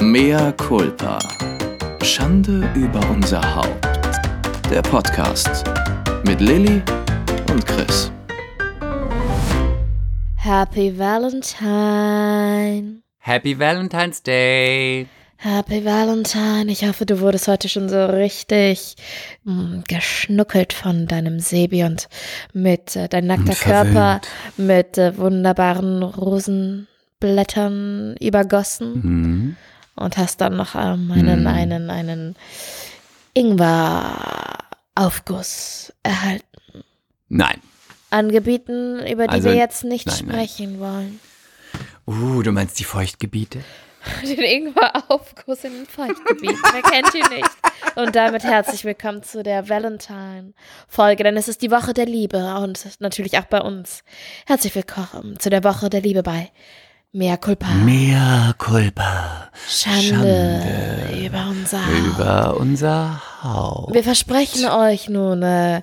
Mea culpa. Schande über unser Haupt. Der Podcast mit Lilly und Chris. Happy Valentine. Happy Valentine's Day. Happy Valentine. Ich hoffe, du wurdest heute schon so richtig mm, geschnuckelt von deinem Sebi und mit äh, dein nackter Und Körper mit äh, wunderbaren Rosenblättern übergossen Mhm. Und hast dann noch ähm, einen, Mm. einen, einen Ingwer-Aufguss erhalten. Nein. Angebieten, über die Also, wir jetzt nicht nein, nein. sprechen wollen. Uh, du meinst die Feuchtgebiete? Den Ingwer-Aufguss in den Feuchtgebiet. Wer kennt ihn nicht? Und damit herzlich willkommen zu der Valentine-Folge, denn es ist die Woche der Liebe und natürlich auch bei uns. Herzlich willkommen zu der Woche der Liebe bei Mea Culpa. Mea culpa. Schande, Schande über unser Haupt. Über unser Haupt. Wir versprechen euch nun äh,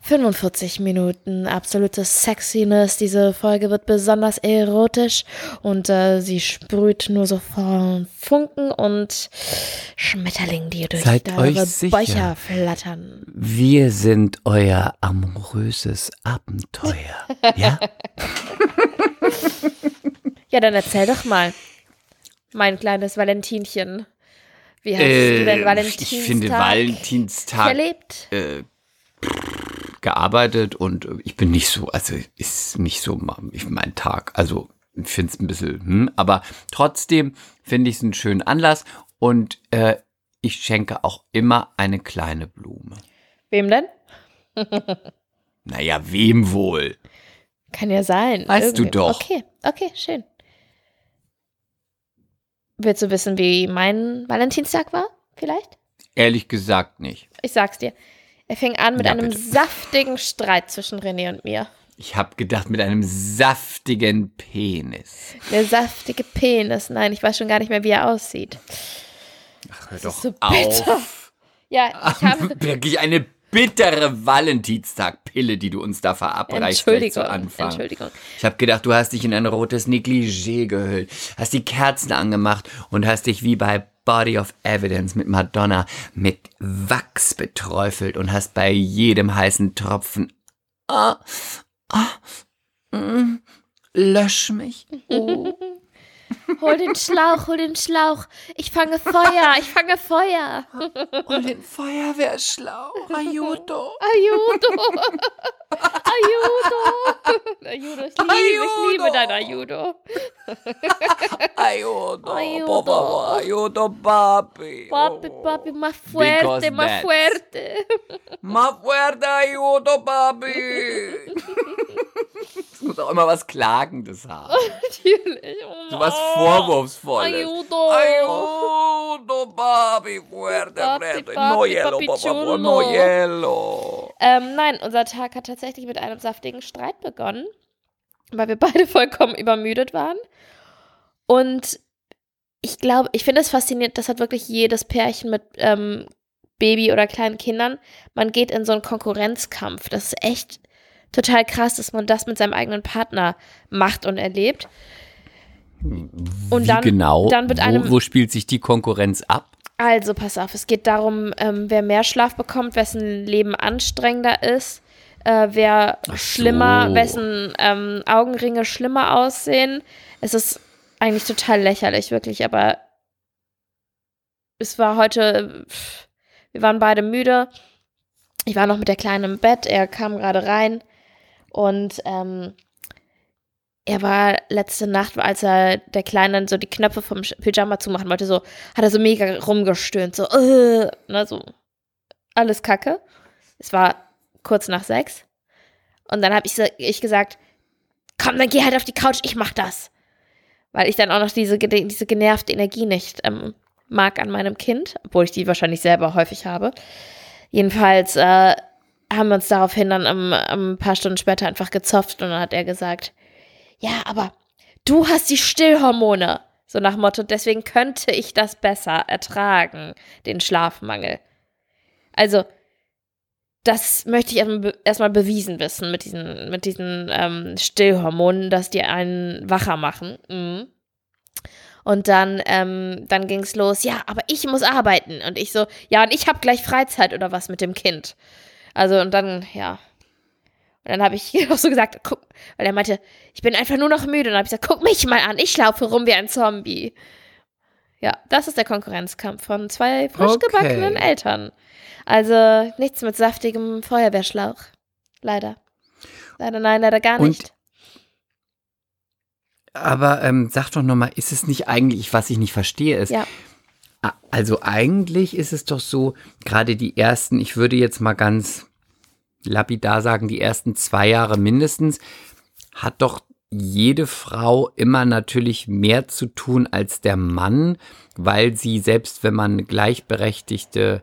45 Minuten absolute Sexiness. Diese Folge wird besonders erotisch und äh, sie sprüht nur so von Funken und Schmetterlingen, die durch Seid eure sicher. Bäucher flattern. Wir sind euer amoröses Abenteuer. Ja? Ja, dann erzähl doch mal, mein kleines Valentinchen. Wie hast du Äh, denn ich Valentinstag finde Valentinstag erlebt? äh, gearbeitet und äh, ich bin nicht so, also ist nicht so ich- mein Tag. Also ich finde es ein bisschen, hm, aber trotzdem finde ich es einen schönen Anlass und äh, ich schenke auch immer eine kleine Blume. Wem denn? Naja, wem wohl? Kann ja sein. Weißt du Irgendwem. doch. Okay, okay, schön. Willst du wissen, wie mein Valentinstag war? Vielleicht? Ehrlich gesagt nicht. Ich sag's dir. Er fing an mit Ja, einem bitte. saftigen Streit zwischen René und mir. Ich habe gedacht mit einem saftigen Penis. Der saftige Penis. Nein, ich weiß schon gar nicht mehr, wie er aussieht. Ach, hör doch so bitter. auf. Ja, ich habe. Wirklich eine bittere Valentinstagpille, die du uns da verabreichst Entschuldigung. zu Anfang. Entschuldigung. Ich habe gedacht, du hast dich in ein rotes Negligé gehüllt, hast die Kerzen angemacht und hast dich wie bei Body of Evidence mit Madonna mit Wachs beträufelt und hast bei jedem heißen Tropfen ah, ah, mm, lösch mich. Oh. Hol den Schlauch, hol den Schlauch. Ich fange Feuer, ich fange Feuer. Und den Feuerwehrschlauch, Ayuto. Ayudo. Ayudo. Ayudo, ich liebe, ich liebe Ayudo. dein Ayudo. Ayuto, Ayuto. por ayuto, papi. Papi, papi, más fuerte, más fuerte. Más fuerte, ayuto, papi. Es muss auch immer was Klagendes haben. Natürlich. Oh, So was oh. Vorwurfsvolles. Ayudo. Ayuto, papi, fuerte, fuerte. No hielo, papi por favor, no hielo. Ähm, nein, unser Tag hat tatsächlich mit einem saftigen Streit begonnen, weil wir beide vollkommen übermüdet waren. Und ich glaube, ich finde es faszinierend, das hat wirklich jedes Pärchen mit ähm, Baby oder kleinen Kindern. Man geht in so einen Konkurrenzkampf. Das ist echt total krass, dass man das mit seinem eigenen Partner macht und erlebt. Und dann, genau? dann mit einem wo, wo spielt sich die Konkurrenz ab? Also, pass auf, es geht darum, ähm, wer mehr Schlaf bekommt, wessen Leben anstrengender ist, äh, wer so. schlimmer, wessen ähm, Augenringe schlimmer aussehen. Es ist eigentlich total lächerlich, wirklich, aber es war heute, pff, wir waren beide müde. Ich war noch mit der Kleinen im Bett, er kam gerade rein und ähm, er war letzte Nacht, als er der Kleinen so die Knöpfe vom Pyjama zumachen wollte, so, hat er so mega rumgestöhnt, so, äh, ne, so, alles kacke. Es war kurz nach sechs. Und dann habe ich, ich gesagt, komm, dann geh halt auf die Couch, ich mach das. Weil ich dann auch noch diese, diese genervte Energie nicht ähm, mag an meinem Kind, obwohl ich die wahrscheinlich selber häufig habe. Jedenfalls äh, haben wir uns daraufhin dann ähm, ein paar Stunden später einfach gezopft und dann hat er gesagt, ja, aber du hast die Stillhormone. So nach Motto, deswegen könnte ich das besser ertragen, den Schlafmangel. Also, das möchte ich erstmal be- erstmal bewiesen wissen mit diesen, mit diesen ähm, Stillhormonen, dass die einen wacher machen. Mhm. Und dann, ähm, dann ging es los, ja, aber ich muss arbeiten. Und ich so, ja, und ich habe gleich Freizeit oder was mit dem Kind. Also, und dann, ja. Und dann habe ich auch so gesagt, guck, weil er meinte, ich bin einfach nur noch müde. Und dann habe ich gesagt, guck mich mal an, ich laufe rum wie ein Zombie. Ja, das ist der Konkurrenzkampf von zwei frisch Okay. gebackenen Eltern. Also nichts mit saftigem Feuerwehrschlauch. Leider. Leider nein, leider gar Und nicht. Aber ähm, sag doch nochmal, ist es nicht eigentlich, was ich nicht verstehe, ist, Ja. also eigentlich ist es doch so, gerade die ersten, ich würde jetzt mal ganz lapidar sagen, die ersten zwei Jahre mindestens, hat doch jede Frau immer natürlich mehr zu tun als der Mann, weil sie selbst wenn man eine gleichberechtigte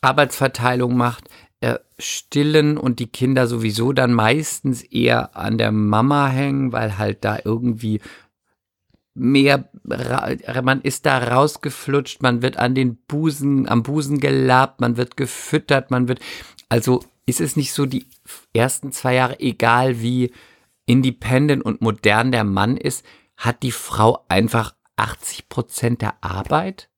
Arbeitsverteilung macht, äh, stillen und die Kinder sowieso dann meistens eher an der Mama hängen, weil halt da irgendwie mehr, man ist da rausgeflutscht, man wird an den Busen, am Busen gelabt, man wird gefüttert, man wird, also ist es nicht so die ersten zwei Jahre, egal wie independent und modern der Mann ist, hat die Frau einfach 80 Prozent der Arbeit?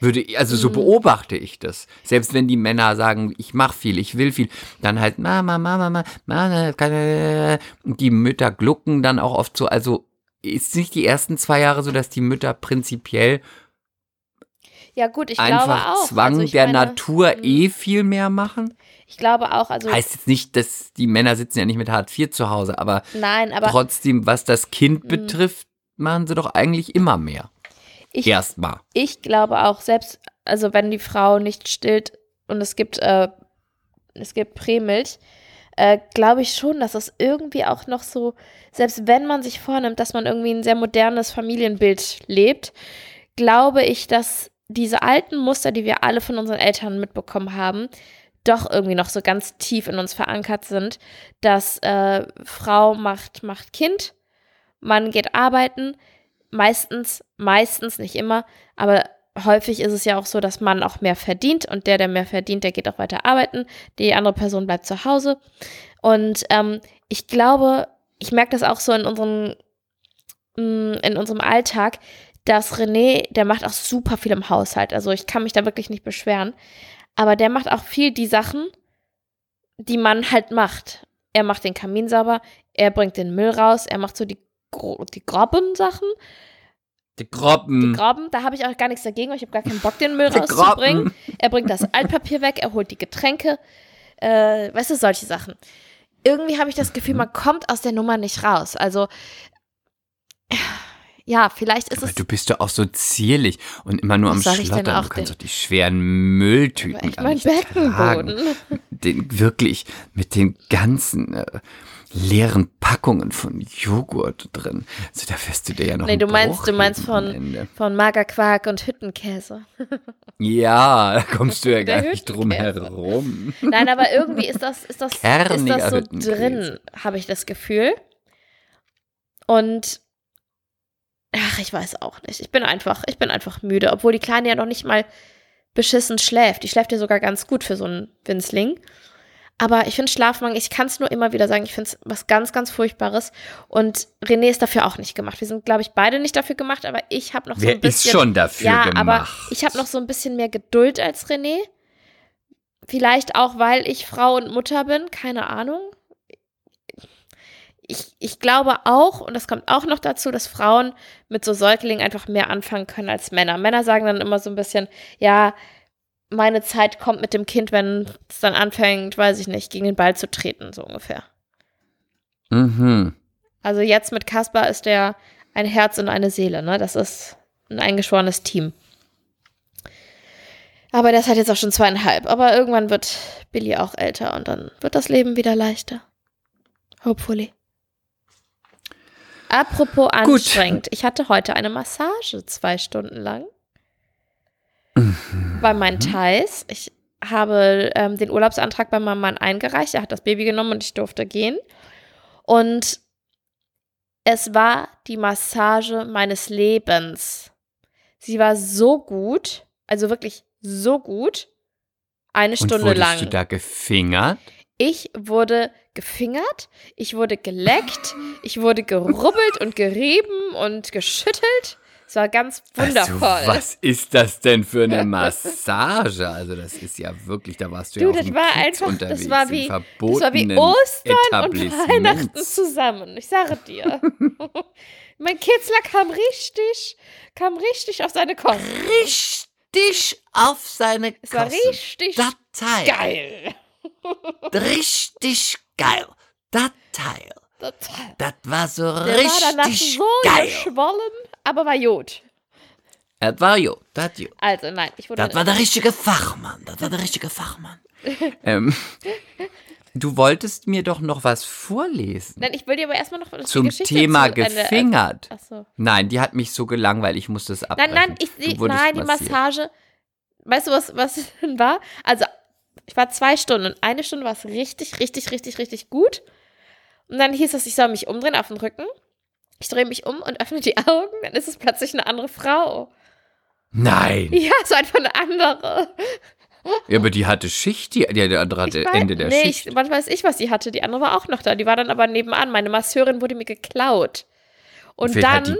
Würde, also so Mhm. beobachte ich das. Selbst wenn die Männer sagen, ich mach viel, ich will viel, dann halt Mama, Mama, Mama, Mama, die Mütter glucken dann auch oft so. Also ist nicht die ersten zwei Jahre so, dass die Mütter prinzipiell Ja, gut, ich einfach glaube auch. Zwang also ich der meine, Natur mm, eh viel mehr machen? Ich glaube auch, also Heißt jetzt nicht, dass die Männer sitzen ja nicht mit Hartz IV zu Hause, aber, nein, aber trotzdem, was das Kind Mm. betrifft, machen sie doch eigentlich immer mehr. ich, Erstmal. ich glaube auch, selbst, also wenn die Frau nicht stillt und es gibt, äh, es gibt Prämilch, äh, glaube ich schon, dass es irgendwie auch noch so, selbst wenn man sich vornimmt, dass man irgendwie ein sehr modernes Familienbild lebt, glaube ich, dass diese alten Muster, die wir alle von unseren Eltern mitbekommen haben, doch irgendwie noch so ganz tief in uns verankert sind, dass äh, Frau macht, macht Kind, Mann geht arbeiten, meistens, meistens, nicht immer, aber häufig ist es ja auch so, dass Mann auch mehr verdient und der, der mehr verdient, der geht auch weiter arbeiten, die andere Person bleibt zu Hause. Und ähm, ich glaube, ich merke das auch so in unseren, mm, in unserem Alltag, dass René, der macht auch super viel im Haushalt. Also ich kann mich da wirklich nicht beschweren. Aber der macht auch viel die Sachen, die man halt macht. Er macht den Kamin sauber, er bringt den Müll raus, er macht so die, gro die groben Sachen. Die Die Groppen. groben, da habe ich auch gar nichts dagegen, weil ich habe gar keinen Bock, den Müll Die rauszubringen. Groppen. Er bringt das Altpapier weg, er holt die Getränke, äh, weißt du, solche Sachen. Irgendwie habe ich das Gefühl, man kommt aus der Nummer nicht raus. Also, ja, vielleicht ist Aber es. du bist doch auch so zierlich und immer nur am Schlottern. Du kannst doch die schweren Mülltüten gar mein nicht tragen. Den, wirklich mit den ganzen äh, leeren Packungen von Joghurt drin. Also da wirst du dir ja noch Nee, du meinst, Bruch du meinst von, von Magerquark und Hüttenkäse. Ja, da kommst du ja gar nicht drum herum. Nein, aber irgendwie ist das, ist das, ist das so drin, habe ich das Gefühl. Und ach, ich weiß auch nicht. Ich bin einfach, ich bin einfach müde, obwohl die Kleine ja noch nicht mal beschissen schläft. Die schläft ja sogar ganz gut für so einen Winzling. Aber ich finde Schlafmangel, ich kann es nur immer wieder sagen, ich finde es was ganz, ganz Furchtbares. Und René ist dafür auch nicht gemacht. Wir sind, glaube ich, beide nicht dafür gemacht, aber ich habe noch so Wer ein bisschen. ist schon dafür ja, gemacht? aber ich habe noch so ein bisschen mehr Geduld als René. Vielleicht auch, weil ich Frau und Mutter bin, keine Ahnung. Ich, ich glaube auch, und das kommt auch noch dazu, dass Frauen mit so Säuglingen einfach mehr anfangen können als Männer. Männer sagen dann immer so ein bisschen, ja, meine Zeit kommt mit dem Kind, wenn es dann anfängt, weiß ich nicht, gegen den Ball zu treten, so ungefähr. Mhm. Also jetzt mit Kaspar ist der ein Herz und eine Seele, ne? Das ist ein eingeschworenes Team. Aber der ist halt jetzt auch schon zweieinhalb. Aber irgendwann wird Billy auch älter und dann wird das Leben wieder leichter. Hopefully. Apropos Gut. anstrengend. Ich hatte heute eine Massage zwei Stunden lang. Bei meinen Thais. Ich habe ähm, den Urlaubsantrag bei meinem Mann eingereicht. Er hat das Baby genommen und ich durfte gehen. Und es war die Massage meines Lebens. Sie war so gut, also wirklich so gut, eine Und Stunde wurdest lang. du da gefingert? Ich wurde gefingert, ich wurde geleckt, ich wurde gerubbelt und gerieben und geschüttelt. Es war ganz wundervoll. Also, was ist das denn für eine Massage? Also das ist ja wirklich, da warst du, Du, ja auf das war Kiez einfach, unterwegs, das war wie, das war wie Ostern und. Weihnachten zusammen. Ich sage dir. mein Kitzler kam richtig, kam richtig auf seine Kosten. Richtig auf seine Es war Kosten. richtig Das Teil. geil. Richtig geil. Das Teil. Das war so Der war richtig so geil. geschwollen, aber war gut. Das war jo, das jo. Also nein, ich wurde Das war der richtige Fachmann. Das war der richtige Fachmann. ähm, du wolltest mir doch noch was vorlesen. Nein, ich will dir aber erstmal noch die Zum Thema zu gefingert. Ach so. Nein, die hat mich so gelangweilt, ich musste es abbrechen. Nein, nein, ich nein, die massiert. Massage. Weißt du, was, was war? Also, ich war zwei Stunden. Eine Stunde war es richtig, richtig, richtig, richtig gut. Und dann hieß es, ich soll mich umdrehen auf den Rücken. Ich drehe mich um und öffne die Augen, dann ist es plötzlich eine andere Frau. Nein. Ja, so einfach eine andere. Ja, aber die hatte Schicht, die, die andere hatte weiß- Ende der nee, Schicht. Ich, was weiß ich, was sie hatte. Die andere war auch noch da. Die war dann aber nebenan. Meine Masseurin wurde mir geklaut. Und die dann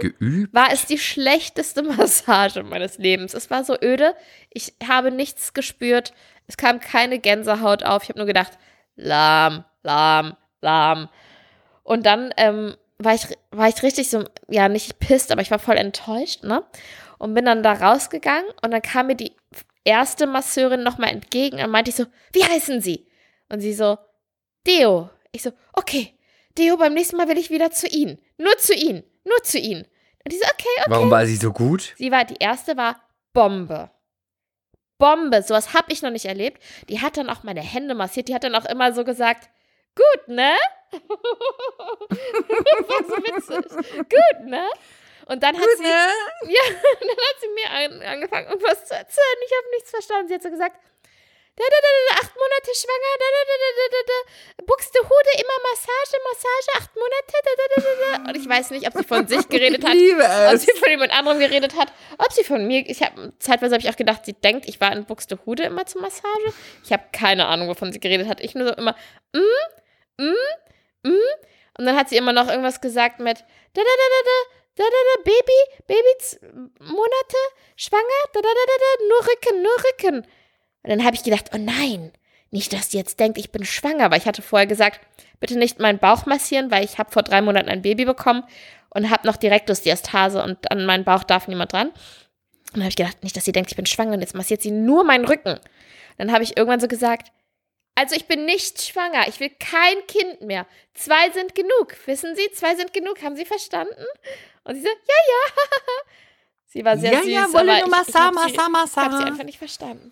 war es die schlechteste Massage meines Lebens. Es war so öde. Ich habe nichts gespürt. Es kam keine Gänsehaut auf. Ich habe nur gedacht, lahm, lahm, lahm. Und dann ähm, war, ich, war ich richtig so, ja, nicht pisst, aber ich war voll enttäuscht, ne? Und bin dann da rausgegangen und dann kam mir die erste Masseurin nochmal entgegen und meinte ich so, wie heißen Sie? Und sie so, Deo. Ich so, okay, Deo, beim nächsten Mal will ich wieder zu Ihnen. Nur zu Ihnen. Nur zu Ihnen. Und die so, okay, okay. Warum war sie so gut? Sie war, die erste war Bombe. Bombe, sowas habe ich noch nicht erlebt. Die hat dann auch meine Hände massiert. Die hat dann auch immer so gesagt, gut, ne? war so witzig. Gut, ne? Und dann hat sie, ja, dann hat sie mir an, angefangen, irgendwas zu erzählen. Ich habe nichts verstanden. Sie hat so gesagt, da, da, da, da, acht Monate schwanger, da, da, da, da, da, da, da, Buxtehude, immer Massage, Massage, acht Monate, da, da, da, da, da. Und ich weiß nicht, ob sie von sich geredet hat, ob sie von jemand anderem geredet hat, ob sie von mir, ich habe, zeitweise habe ich auch gedacht, sie denkt, ich war in Buxtehude immer zur Massage. Ich habe keine Ahnung, wovon sie geredet hat. Ich nur so immer, mm, mm, mm. Und dann hat sie immer noch irgendwas gesagt mit, da, da, da, da, da, da, da, da, Baby, Baby, Monate, schwanger, da, da, da, da, da, nur Rücken, nur Rücken. Und dann habe ich gedacht, oh nein, nicht, dass sie jetzt denkt, ich bin schwanger, weil ich hatte vorher gesagt, bitte nicht meinen Bauch massieren, weil ich habe vor drei Monaten ein Baby bekommen und habe noch Direktusdiastase und an meinen Bauch darf niemand dran. Und dann habe ich gedacht, nicht, dass sie denkt, ich bin schwanger und jetzt massiert sie nur meinen Rücken. Dann habe ich irgendwann so gesagt, also ich bin nicht schwanger, ich will kein Kind mehr. Zwei sind genug, wissen Sie, zwei sind genug, haben Sie verstanden? Und sie so, ja, ja. sie war sehr Ja, süß, ja, aber wolle ich, nur ich habe Massa, sie, Massa, ich hab sie einfach nicht verstanden.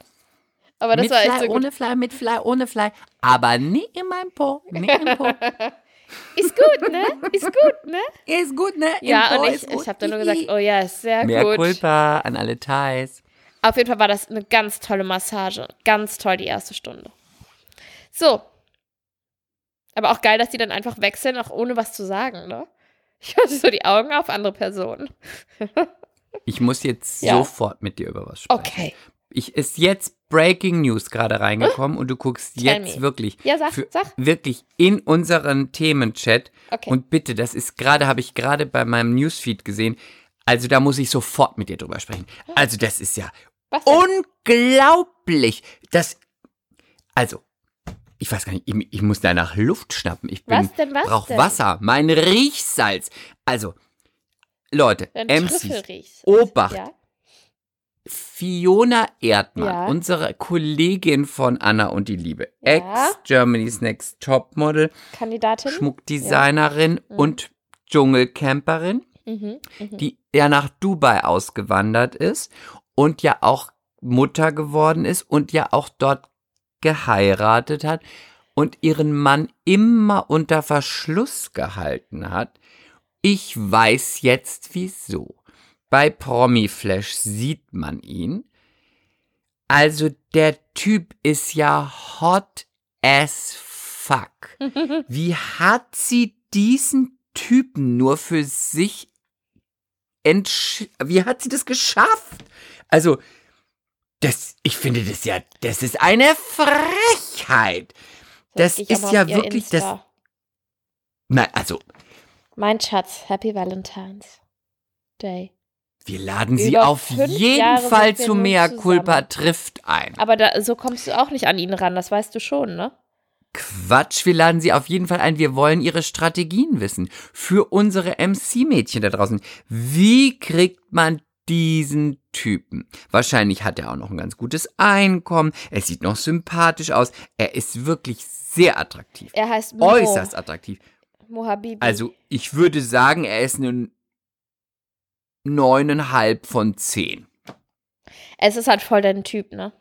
Aber das mit war echt Fly, so gut. ohne Fly, mit Fly, ohne Fly. Aber nie in meinem Po. Nie im Po. Ist gut, ne? Ist gut, ne? ist gut, ne? Im Ja, Po und ich, ich habe dann nur gesagt, oh ja, ist sehr Mehr gut. Culpa an alle Thais. Auf jeden Fall war das eine ganz tolle Massage. Ganz toll die erste Stunde. So. Aber auch geil, dass die dann einfach wechseln, auch ohne was zu sagen, ne? Ich hatte so die Augen auf andere Personen. Ich muss jetzt Ja. sofort mit dir über was sprechen. Okay. Ich ist jetzt Breaking News gerade reingekommen und du guckst jetzt me. wirklich Ja, sag, für, sag. wirklich in unseren Themenchat Okay. und bitte, das ist gerade habe ich gerade bei meinem Newsfeed gesehen. Also da muss ich sofort mit dir drüber sprechen. Also das ist ja unglaublich. Das also ich weiß gar nicht, ich, ich muss da nach Luft schnappen. Ich bin Was denn, was brauch denn? Wasser, mein Riechsalz. Also Leute, Dein MCs. Obacht. Ja? Fiona Erdmann, Ja. unsere Kollegin von Anna und die Liebe, Ja. Ex-Germany's Next Topmodel, Kandidatin? Schmuckdesignerin Mhm. und Dschungelcamperin, Mhm. Mhm. die ja nach Dubai ausgewandert ist und ja auch Mutter geworden ist und ja auch dort geheiratet hat und ihren Mann immer unter Verschluss gehalten hat. Ich weiß jetzt wieso. Bei Promiflash sieht man ihn. Also der Typ ist ja hot as fuck. Wie hat sie diesen Typen nur für sich entsch... Wie hat sie das geschafft? Also, das, ich finde das ja, das ist eine Frechheit. Das dich ist ja wirklich das- Insta. Na, also, Mein Schatz, Happy Valentine's Day. Wir laden sie Über auf jeden Jahre Fall zu Mea. Culpa trifft ein. Aber da, so kommst du auch nicht an ihn ran, das weißt du schon, ne? Quatsch, wir laden sie auf jeden Fall ein. Wir wollen ihre Strategien wissen. Für unsere MC-Mädchen da draußen. Wie kriegt man diesen Typen? Wahrscheinlich hat er auch noch ein ganz gutes Einkommen. Er sieht noch sympathisch aus. Er ist wirklich sehr attraktiv. Er heißt Mo, Äußerst attraktiv. Mo Habibi. Also, ich würde sagen, er ist eine neuneinhalb von zehn. es ist halt voll dein Typ, ne?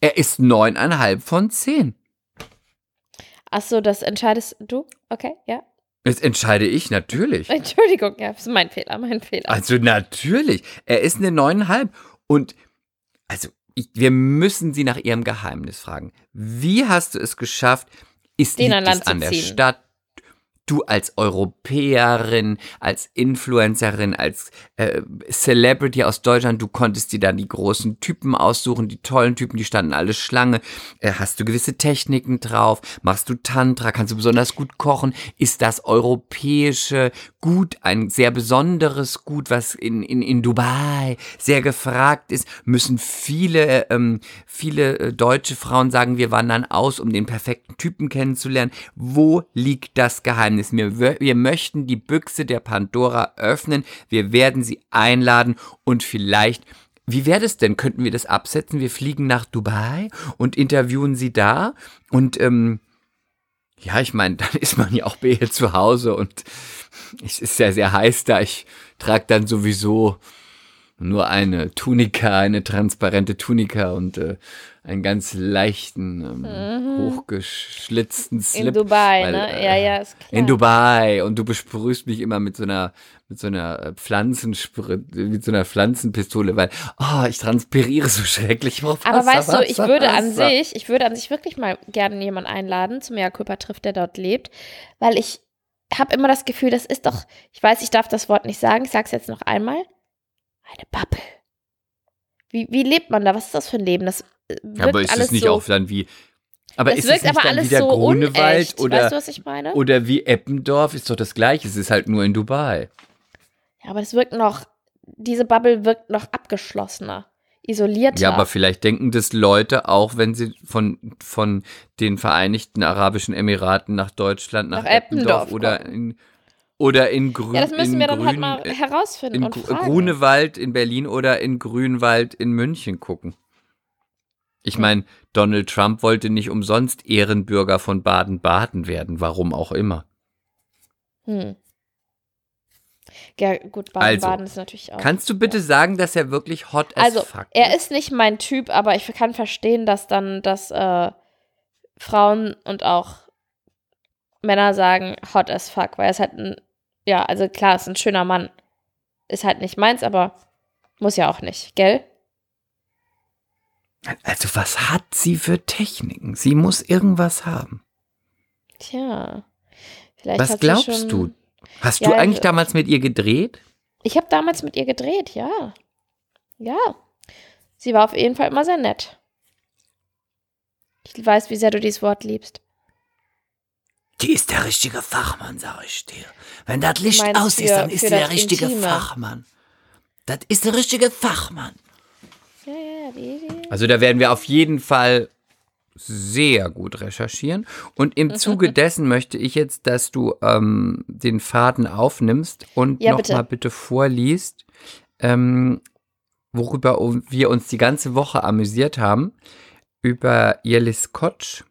Er ist neuneinhalb von zehn. Ach so, das entscheidest du? Okay, ja. Das entscheide ich natürlich. Entschuldigung, ja, das ist mein Fehler, mein Fehler. Also natürlich. Er ist eine neuneinhalb. Und also ich, wir müssen sie nach ihrem Geheimnis fragen. Wie hast du es geschafft? Ist Den liegt an es an der. Stadt? Du als Europäerin, als Influencerin, als äh, Celebrity aus Deutschland, du konntest dir dann die großen Typen aussuchen, die tollen Typen, die standen alle Schlange. Äh, hast du gewisse Techniken drauf? Machst du Tantra? Kannst du besonders gut kochen? Ist das europäische Gut ein sehr besonderes Gut, was in, in, in Dubai sehr gefragt ist? Müssen viele, ähm, viele äh, deutsche Frauen sagen, wir wandern aus, um den perfekten Typen kennenzulernen? Wo liegt das Geheimnis? Wir, wö- wir möchten die Büchse der Pandora öffnen. Wir werden sie einladen und vielleicht wie wäre das denn? Könnten wir das absetzen? Wir fliegen nach Dubai und interviewen sie da. Und ähm, ja, ich meine, dann ist man ja auch bei ihr zu Hause und es ist sehr, sehr heiß da. Ich trage dann sowieso nur eine Tunika, eine transparente Tunika und äh, einen ganz leichten, ähm, hochgeschlitzten Slip. In Dubai, weil, ne? äh, ja, ja, ist klar. in Dubai und du besprühst mich immer mit so einer mit so einer äh, Pflanzensprit mit so einer Pflanzenpistole, weil oh, ich transpiriere so schrecklich. Ich brauch Aber Wasser, weißt du, ich Wasser, würde an Wasser. sich, ich würde an sich wirklich mal gerne jemanden einladen, zu Mea Culpa trifft, der dort lebt, weil ich habe immer das Gefühl, das ist doch, ich weiß, ich darf das Wort nicht sagen, ich sage es jetzt noch einmal, eine Bubble. Wie, wie lebt man da? Was ist das für ein Leben? Das äh, wirkt aber ist alles es nicht so, auch dann wie aber das ist wirkt es nicht aber dann alles wieder so Grunewald unecht. oder weißt du, was ich meine? oder wie Eppendorf ist doch das gleiche, es ist halt nur in Dubai. Ja, aber es wirkt noch, diese Bubble wirkt noch abgeschlossener, isolierter. Ja, aber vielleicht denken das Leute auch, wenn sie von, von den Vereinigten Arabischen Emiraten nach Deutschland, nach, Nach Eppendorf, Eppendorf oder in oder in Grün ja, das müssen in wir dann halt Grün, mal äh, herausfinden in und fragen. Grunewald in Berlin oder in Grünwald in München gucken. Ich meine, Donald Trump wollte nicht umsonst Ehrenbürger von Baden-Baden werden, warum auch immer. Hm. Ja, gut, Also, Baden-Baden ist natürlich auch. Kannst du bitte sagen, dass er wirklich hot as Also, fuck er ist nicht mein Typ, aber ich kann verstehen, dass dann, dass äh, Frauen und auch Männer sagen, hot as fuck, weil ist halt ein, ja, also klar, ist ein schöner Mann. Ist halt nicht meins, aber muss ja auch nicht, gell? Also, was hat sie für Techniken? Sie muss irgendwas haben. Tja. Vielleicht Was hat sie glaubst du? Hast Ja, du eigentlich also- damals mit ihr gedreht? Ich habe damals mit ihr gedreht, ja. Ja. Sie war auf jeden Fall immer sehr nett. Ich weiß, wie sehr du dieses Wort liebst. Die ist der richtige Fachmann, sag ich dir. Wenn das Licht meinst aus ist, für- dann ist sie der richtige Intime. Fachmann. Das ist der richtige Fachmann. Ja, ja, die, die. Also da werden wir auf jeden Fall sehr gut recherchieren. Und im Zuge dessen möchte ich jetzt, dass du ähm, den Faden aufnimmst und Ja, nochmal bitte. bitte. vorliest, ähm, worüber wir uns die ganze Woche amüsiert haben, über Jelis Kotsch.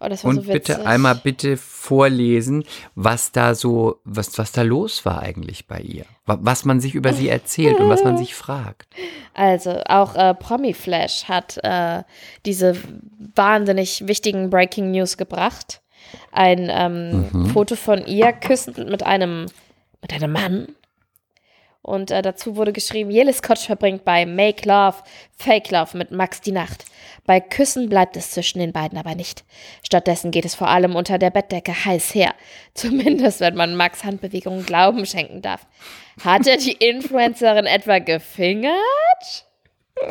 Oh, Und so bitte einmal bitte vorlesen, was da so, was, was da los war eigentlich bei ihr. Wa- Was man sich über sie erzählt und was man sich fragt. Also, auch äh, Promiflash hat äh, diese wahnsinnig wichtigen Breaking News gebracht. Ein ähm, Mhm. Foto von ihr küssend mit einem, mit einem Mann. Und äh, dazu wurde geschrieben, Jelis Kotsch verbringt bei Make Love, Fake Love mit Max die Nacht. Bei Küssen bleibt es zwischen den beiden aber nicht. Stattdessen geht es vor allem unter der Bettdecke heiß her. Zumindest, wenn man Max Handbewegungen Glauben schenken darf. Hat er die Influencerin etwa gefingert?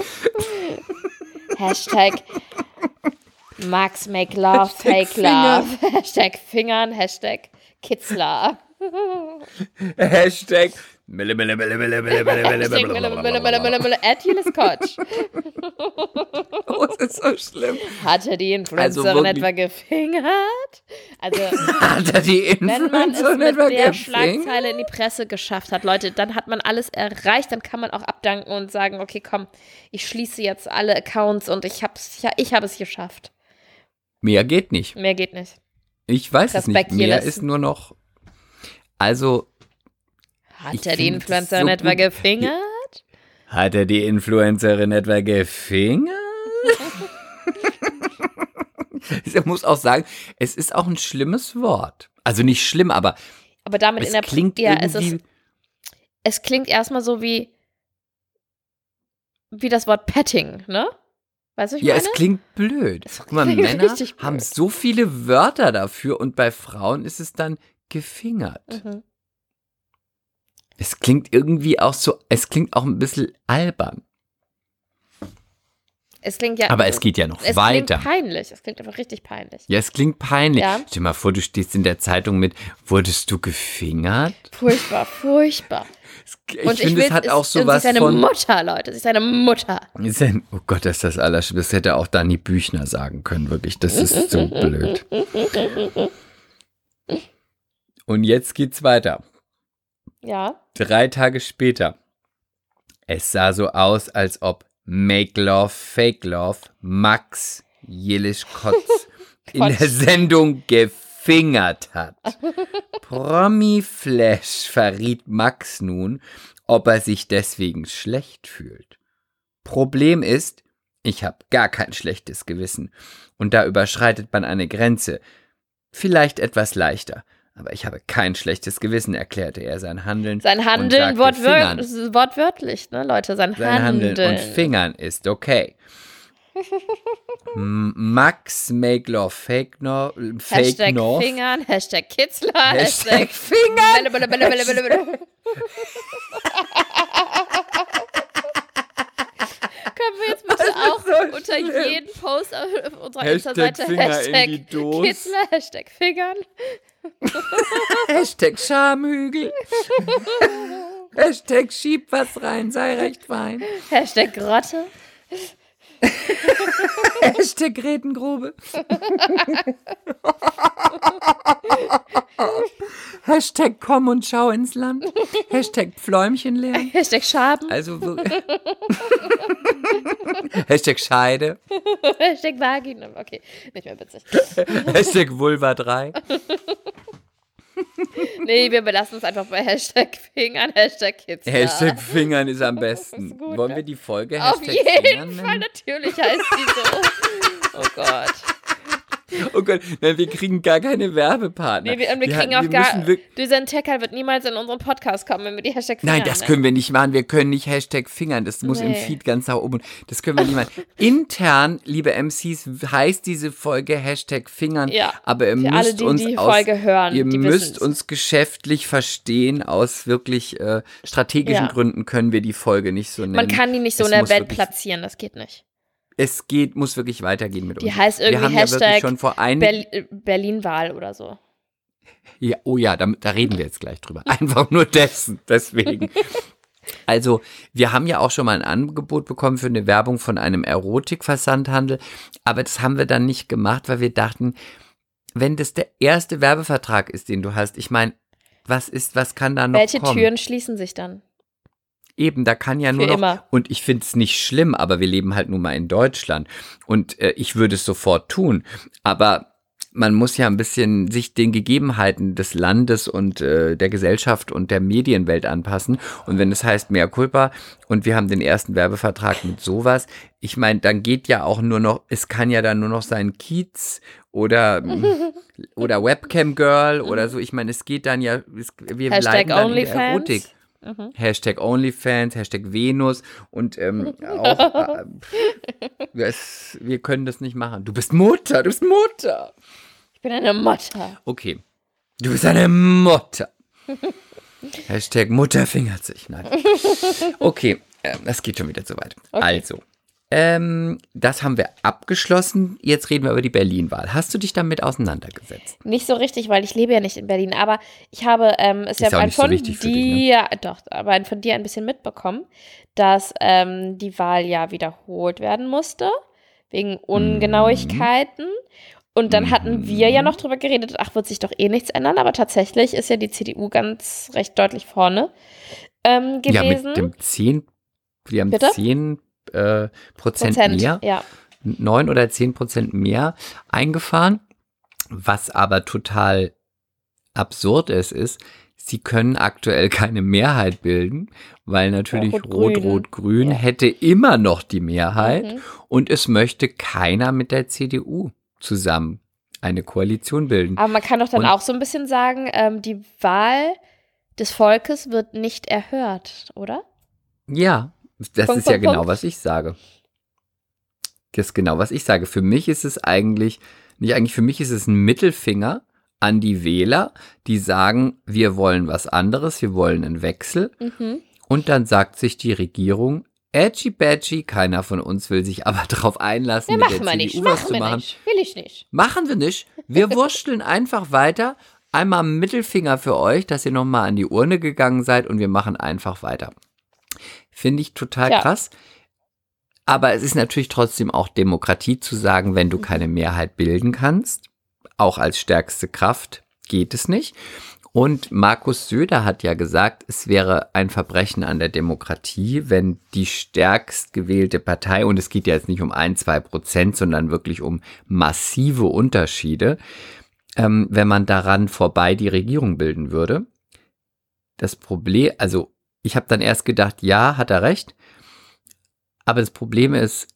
Hashtag Max make love, fake Fingern. love. Hashtag Fingern, Hashtag Kitzler. Hashtag Mille, mille, mille, mille, mille, mille, mille, Ich denke, mille, Mille, Mille, Mille, Mille, Mille, at Julius Kotsch. Oh, es ist so schlimm. Hat er die Also Influencerin etwa gefingert? Also, Hat er die wenn man es mit etwa der gefingert? Schlagzeile in die Presse geschafft hat, Leute, dann hat man alles erreicht, dann kann man auch abdanken und sagen, okay, komm, ich schließe jetzt alle Accounts und ich hab's, ja, ich habe es geschafft. Mehr geht nicht. Mehr geht nicht. Ich weiß es nicht. Mehr ist nur noch. Also, Hat Ich er die Influencerin so etwa gut. gefingert? hat er die Influencerin etwa gefingert? Ich muss auch sagen, es ist auch ein schlimmes Wort. Also nicht schlimm, aber Aber damit es in der klingt ja, es, ist, es klingt erstmal so wie wie das Wort Petting, ne? Weißt du, ich Ja, meine? es klingt blöd. Guck mal, Männer blöd. haben so viele Wörter dafür und bei Frauen ist es dann gefingert. Mhm. Es klingt irgendwie auch so, es klingt auch ein bisschen albern. Es klingt ja. Aber es geht ja noch es weiter. klingt peinlich. Es klingt einfach richtig peinlich. Ja, es klingt peinlich. Ja. Stell dir mal vor, du stehst in der Zeitung mit, wurdest du gefingert? Furchtbar, furchtbar. Ich Und finde, es hat auch so was Sie ist seine von. Mutter, Leute. Sie ist seine Mutter. Oh Gott, das ist das Allerschlimmste. Das hätte auch Dani Büchner sagen können, wirklich. Das ist so blöd. Und jetzt geht's weiter. Ja. Drei Tage später. Es sah so aus, als ob Make Love, Fake Love Max Jelisch Kotz in der. Sendung gefingert hat. Promi Flash verriet Max nun, ob er sich deswegen schlecht fühlt. Problem ist, ich habe gar kein schlechtes Gewissen. Und da überschreitet man eine Grenze. Vielleicht etwas leichter. Aber ich habe kein schlechtes Gewissen, erklärte er sein Handeln. Sein Handeln wortwör Fingern. wortwörtlich, ne, Leute? Sein, Sein Handeln. Handeln und Fingern ist okay. Max Make Love Fake no, Fake Hashtag North. Fingern, Hashtag Kitzler, Hashtag Hashtag Fingern. Bälle, Bälle, Bälle, Bälle, Bälle, Bälle. Können wir jetzt bitte auch so unter jeden Post auf unserer Hashtag Insta-Seite Finger in Hashtag die Dose. Kitzler, Hashtag Fingern, Hashtag Schamhügel. Hashtag Schieb was rein, sei recht fein. Hashtag Grotte, Hashtag Grätengrube. Hashtag komm und schau ins Land. Hashtag Pfläumchen lernen. Hashtag Schaben, Also Hashtag Scheide. Hashtag Vagina. Okay, nicht mehr witzig. Hashtag Vulva 3. Nee, wir belassen es einfach bei Hashtag Fingern, Hashtag Kitzler. Hashtag Fingern ist am besten. ist gut, Wollen wir die Folge Auf Hashtag jeden Fingern Fall, nennen? natürlich heißt die so. Oh Gott. Oh Gott, nein, wir kriegen gar keine Werbepartner. Nee, wir, und wir Wir- kriegen auch wir gar. wirk- Düsen Tekal wird niemals in unseren Podcast kommen, wenn wir die Hashtag Finger Nein, das nennen. können wir nicht machen. Wir können nicht Hashtag Fingern. Das muss im Nee. Feed ganz nach oben. Das können wir nicht machen. Intern, liebe MCs, heißt diese Folge Hashtag Fingern. Ja, aber ihr für müsst alle, die uns die aus, Folge hören, Ihr müsst uns geschäftlich verstehen. Aus wirklich äh, strategischen Ja. Gründen können wir die Folge nicht so nennen. Man kann die nicht so Es in der Welt platzieren, das geht nicht. Es geht, muss wirklich weitergehen mit Die uns. heißt wir irgendwie haben ja wirklich Hashtag schon vor einigen Berl äh, Berlin-Wahl oder so. Ja, oh ja, da, da reden wir jetzt gleich drüber. Einfach nur dessen, deswegen. Also, wir haben ja auch schon mal ein Angebot bekommen für eine Werbung von einem Erotikversandhandel, aber das haben wir dann nicht gemacht, weil wir dachten, wenn das der erste Werbevertrag ist, den du hast, ich meine, was ist, was kann da noch Welche kommen? Türen schließen sich dann? Eben, da kann ja nur Für noch. immer. Und ich finde es nicht schlimm, aber wir leben halt nun mal in Deutschland. Und äh, ich würde es sofort tun. Aber man muss ja ein bisschen sich den Gegebenheiten des Landes und äh, der Gesellschaft und der Medienwelt anpassen. Und wenn es heißt mehr Culpa und wir haben den ersten Werbevertrag mit sowas, ich meine, dann geht ja auch nur noch, es kann ja dann nur noch sein Kiez oder, oder Webcam Girl oder so. Ich meine, es geht dann ja, es, wir Hashtag bleiben dann in der OnlyFans. Erotik. Mhm. Hashtag OnlyFans, Hashtag Venus und ähm, auch, äh, es, wir können das nicht machen. Du bist Mutter, du bist Mutter. Ich bin eine Mutter. Okay, du bist eine Mutter. Hashtag Mutter fingert sich. Nein. Okay, äh, das geht schon wieder zu weit. Okay. Also, ähm, das haben wir abgeschlossen. Jetzt reden wir über die Berlin-Wahl. Hast du dich damit auseinandergesetzt? Nicht so richtig, weil ich lebe ja nicht in Berlin, aber ich habe ähm, es Ist ja ein so von wichtig für dir, dich, ne? doch, aber ein von dir ein bisschen mitbekommen, dass ähm, die Wahl ja wiederholt werden musste, wegen Ungenauigkeiten. Und dann hatten wir ja noch drüber geredet, ach, wird sich doch eh nichts ändern, aber tatsächlich ist ja die CDU ganz recht deutlich vorne ähm, Ja, gewesen. mit dem 10, wir haben Bitte? 10 äh, Prozent, Prozent, mehr, ja. 9 oder 10 Prozent mehr eingefahren. Was aber total absurd ist, ist, sie können aktuell keine Mehrheit bilden, weil natürlich Rot-Grün. Rot-Rot-Grün Ja. hätte immer noch die Mehrheit Mhm. und es möchte keiner mit der CDU zusammen eine Koalition bilden. Aber man kann doch dann Und- auch so ein bisschen sagen, ähm, die Wahl des Volkes wird nicht erhört, oder? Ja, das Punkt, ist ja Punkt, genau, Punkt. was ich sage. Das ist genau, was ich sage. Für mich ist es eigentlich, nicht eigentlich, für mich ist es ein Mittelfinger an die Wähler, die sagen, wir wollen was anderes, wir wollen einen Wechsel. Mhm. Und dann sagt sich die Regierung, edgy badgy, keiner von uns will sich aber darauf einlassen, Ja, mit machen der wir nicht, CDU was machen zu wir machen. nicht. Will ich nicht. Machen wir nicht. Wir wursteln einfach weiter. Einmal Mittelfinger für euch, dass ihr nochmal an die Urne gegangen seid und wir machen einfach weiter. Finde ich total Ja. krass. Aber es ist natürlich trotzdem auch Demokratie zu sagen, wenn du keine Mehrheit bilden kannst, auch als stärkste Kraft geht es nicht. Und Markus Söder hat ja gesagt, es wäre ein Verbrechen an der Demokratie, wenn die stärkst gewählte Partei, und es geht ja jetzt nicht um ein, zwei Prozent, sondern wirklich um massive Unterschiede, ähm, wenn man daran vorbei die Regierung bilden würde. Das Problem, also ich habe dann erst gedacht, ja, hat er recht. Aber das Problem ist,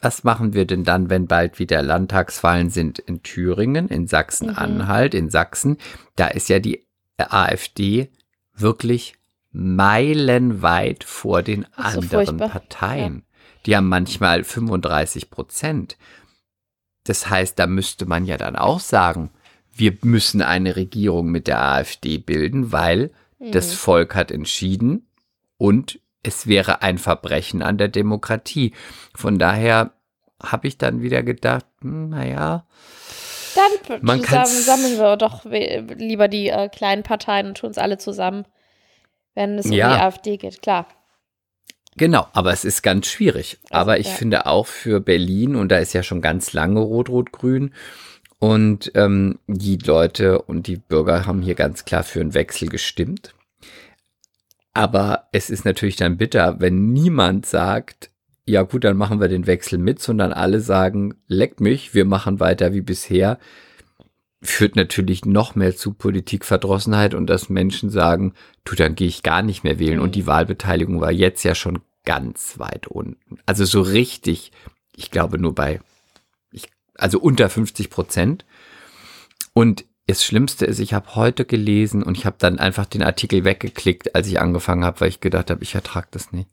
was machen wir denn dann, wenn bald wieder Landtagswahlen sind in Thüringen, in Sachsen-Anhalt, in Sachsen? Da ist ja die AfD wirklich meilenweit vor den Ach so, anderen furchtbar. Parteien. Die haben manchmal 35 Prozent. Das heißt, da müsste man ja dann auch sagen, wir müssen eine Regierung mit der AfD bilden, weil das Volk hat entschieden und es wäre ein Verbrechen an der Demokratie. Von daher habe ich dann wieder gedacht, hm, naja, Dann Man zusammen sammeln wir doch lieber die äh, kleinen Parteien und tun es alle zusammen, wenn es um Ja. die AfD geht. Klar. Genau, aber es ist ganz schwierig. Also, aber ich ja. finde auch für Berlin, und da ist ja schon ganz lange Rot-Rot-Grün, und ähm, die Leute und die Bürger haben hier ganz klar für einen Wechsel gestimmt. Aber es ist natürlich dann bitter, wenn niemand sagt, ja gut, dann machen wir den Wechsel mit, sondern alle sagen, leck mich, wir machen weiter wie bisher. Führt natürlich noch mehr zu Politikverdrossenheit und dass Menschen sagen, du, dann gehe ich gar nicht mehr wählen. Mhm. Und die Wahlbeteiligung war jetzt ja schon ganz weit unten. Also so richtig, ich glaube nur bei, also unter 50 Prozent. Und das Schlimmste ist, ich habe heute gelesen und ich habe dann einfach den Artikel weggeklickt, als ich angefangen habe, weil ich gedacht habe, ich ertrage das nicht.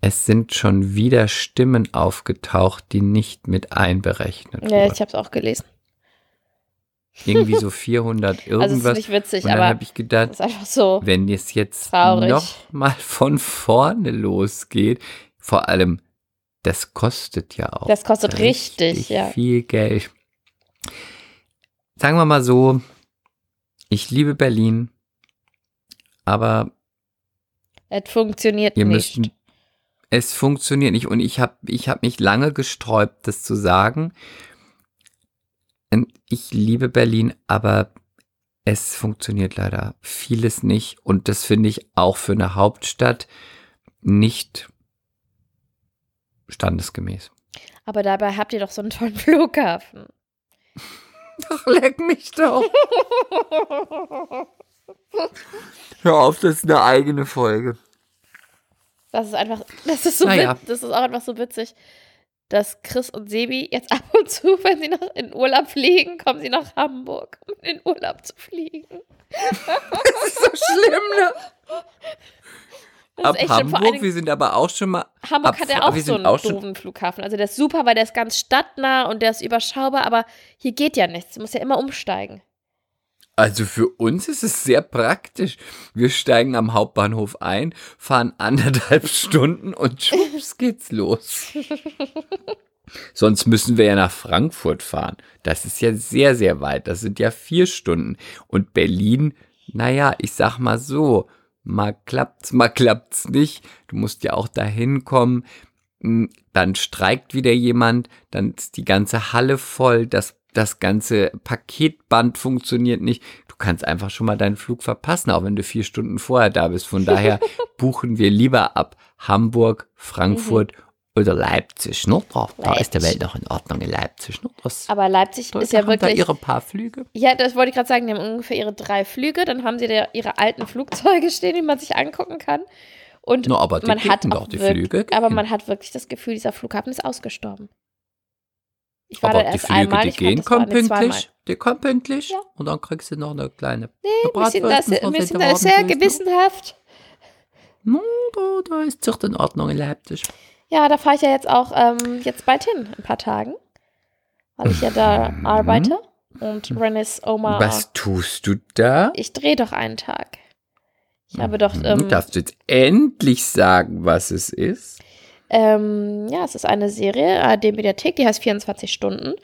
Es sind schon wieder Stimmen aufgetaucht, die nicht mit einberechnet Ja, wurden. ich habe es auch gelesen. Irgendwie so 400 Also es ist irgendwas. nicht witzig, und dann habe ich gedacht, ist so. wenn es jetzt Traurig. noch mal von vorne losgeht, vor allem, das kostet ja auch. Das kostet richtig, ja. Viel Geld. Sagen wir mal so, ich liebe Berlin, aber Es funktioniert ihr nicht. müsst, es funktioniert nicht und ich habe ich hab mich lange gesträubt, das zu sagen. Und Ich liebe Berlin, aber es funktioniert leider vieles nicht und das finde ich auch für eine Hauptstadt nicht standesgemäß. Aber dabei habt ihr doch so einen tollen Flughafen. Ach, leck mich doch. Hör auf, das ist eine eigene Folge. Das ist einfach, das ist so Naja. das ist auch einfach so witzig, dass Chris und Sebi jetzt ab und zu, wenn sie noch in Urlaub fliegen, kommen sie nach Hamburg, um in Urlaub zu fliegen. Das ist so schlimm, ne? Das Ab Hamburg, wir sind aber auch schon mal. Hamburg hat ja auch so einen auch doofen Flughafen. Also der ist super, weil der ist ganz stadtnah und der ist überschaubar, aber hier geht ja nichts. Du musst ja immer umsteigen. Also für uns ist es sehr praktisch. Wir steigen am Hauptbahnhof ein, fahren anderthalb Stunden und schwupps geht's los. Sonst müssen wir ja nach Frankfurt fahren. Das ist ja sehr, sehr weit. Das sind ja vier Stunden. Und Berlin, naja, ich sag mal so, mal klappt's, mal klappt's nicht. Du musst ja auch dahin kommen. Hm, Dann streikt wieder jemand, dann ist die ganze Halle voll, das, das ganze Paketband funktioniert nicht. Du kannst einfach schon mal deinen Flug verpassen, auch wenn du vier Stunden vorher da bist. Von daher buchen wir lieber ab Hamburg, Frankfurt oder Leipzig. Ne? Da, da ist der. Welt noch in Ordnung in Leipzig. Ne? Das, Aber Leipzig da ist ja haben da wirklich. ihre paar Flüge. Ja, das wollte ich gerade sagen. Die haben ungefähr ihre drei Flüge. Dann haben sie da ihre alten Flugzeuge stehen, die man sich angucken kann. Und No, aber die man hat auch doch, die wirklich, Flüge aber man hat wirklich das Gefühl, dieser Flughafen ist ausgestorben. Ich war Aber da die erst Flüge, einmal. die ich gehen, kommen pünktlich. Die kommen pünktlich. Ja. Und dann kriegst du noch eine kleine. Nee, eine wir sind da, wir sind da sehr gewissenhaft. No, da, da ist es in Ordnung in Leipzig. Ja, da fahre ich ja jetzt auch ähm, jetzt bald hin, in ein paar Tagen. Weil ich ja da Mhm. arbeite. Und Renis Oma. Was tust du da? Ich drehe doch einen Tag. Ich habe doch. Mhm, Ähm, Darfst du jetzt endlich sagen, was es ist? Ähm, ja, es ist eine Serie, ARD-Mediathek, die heißt 24 Stunden.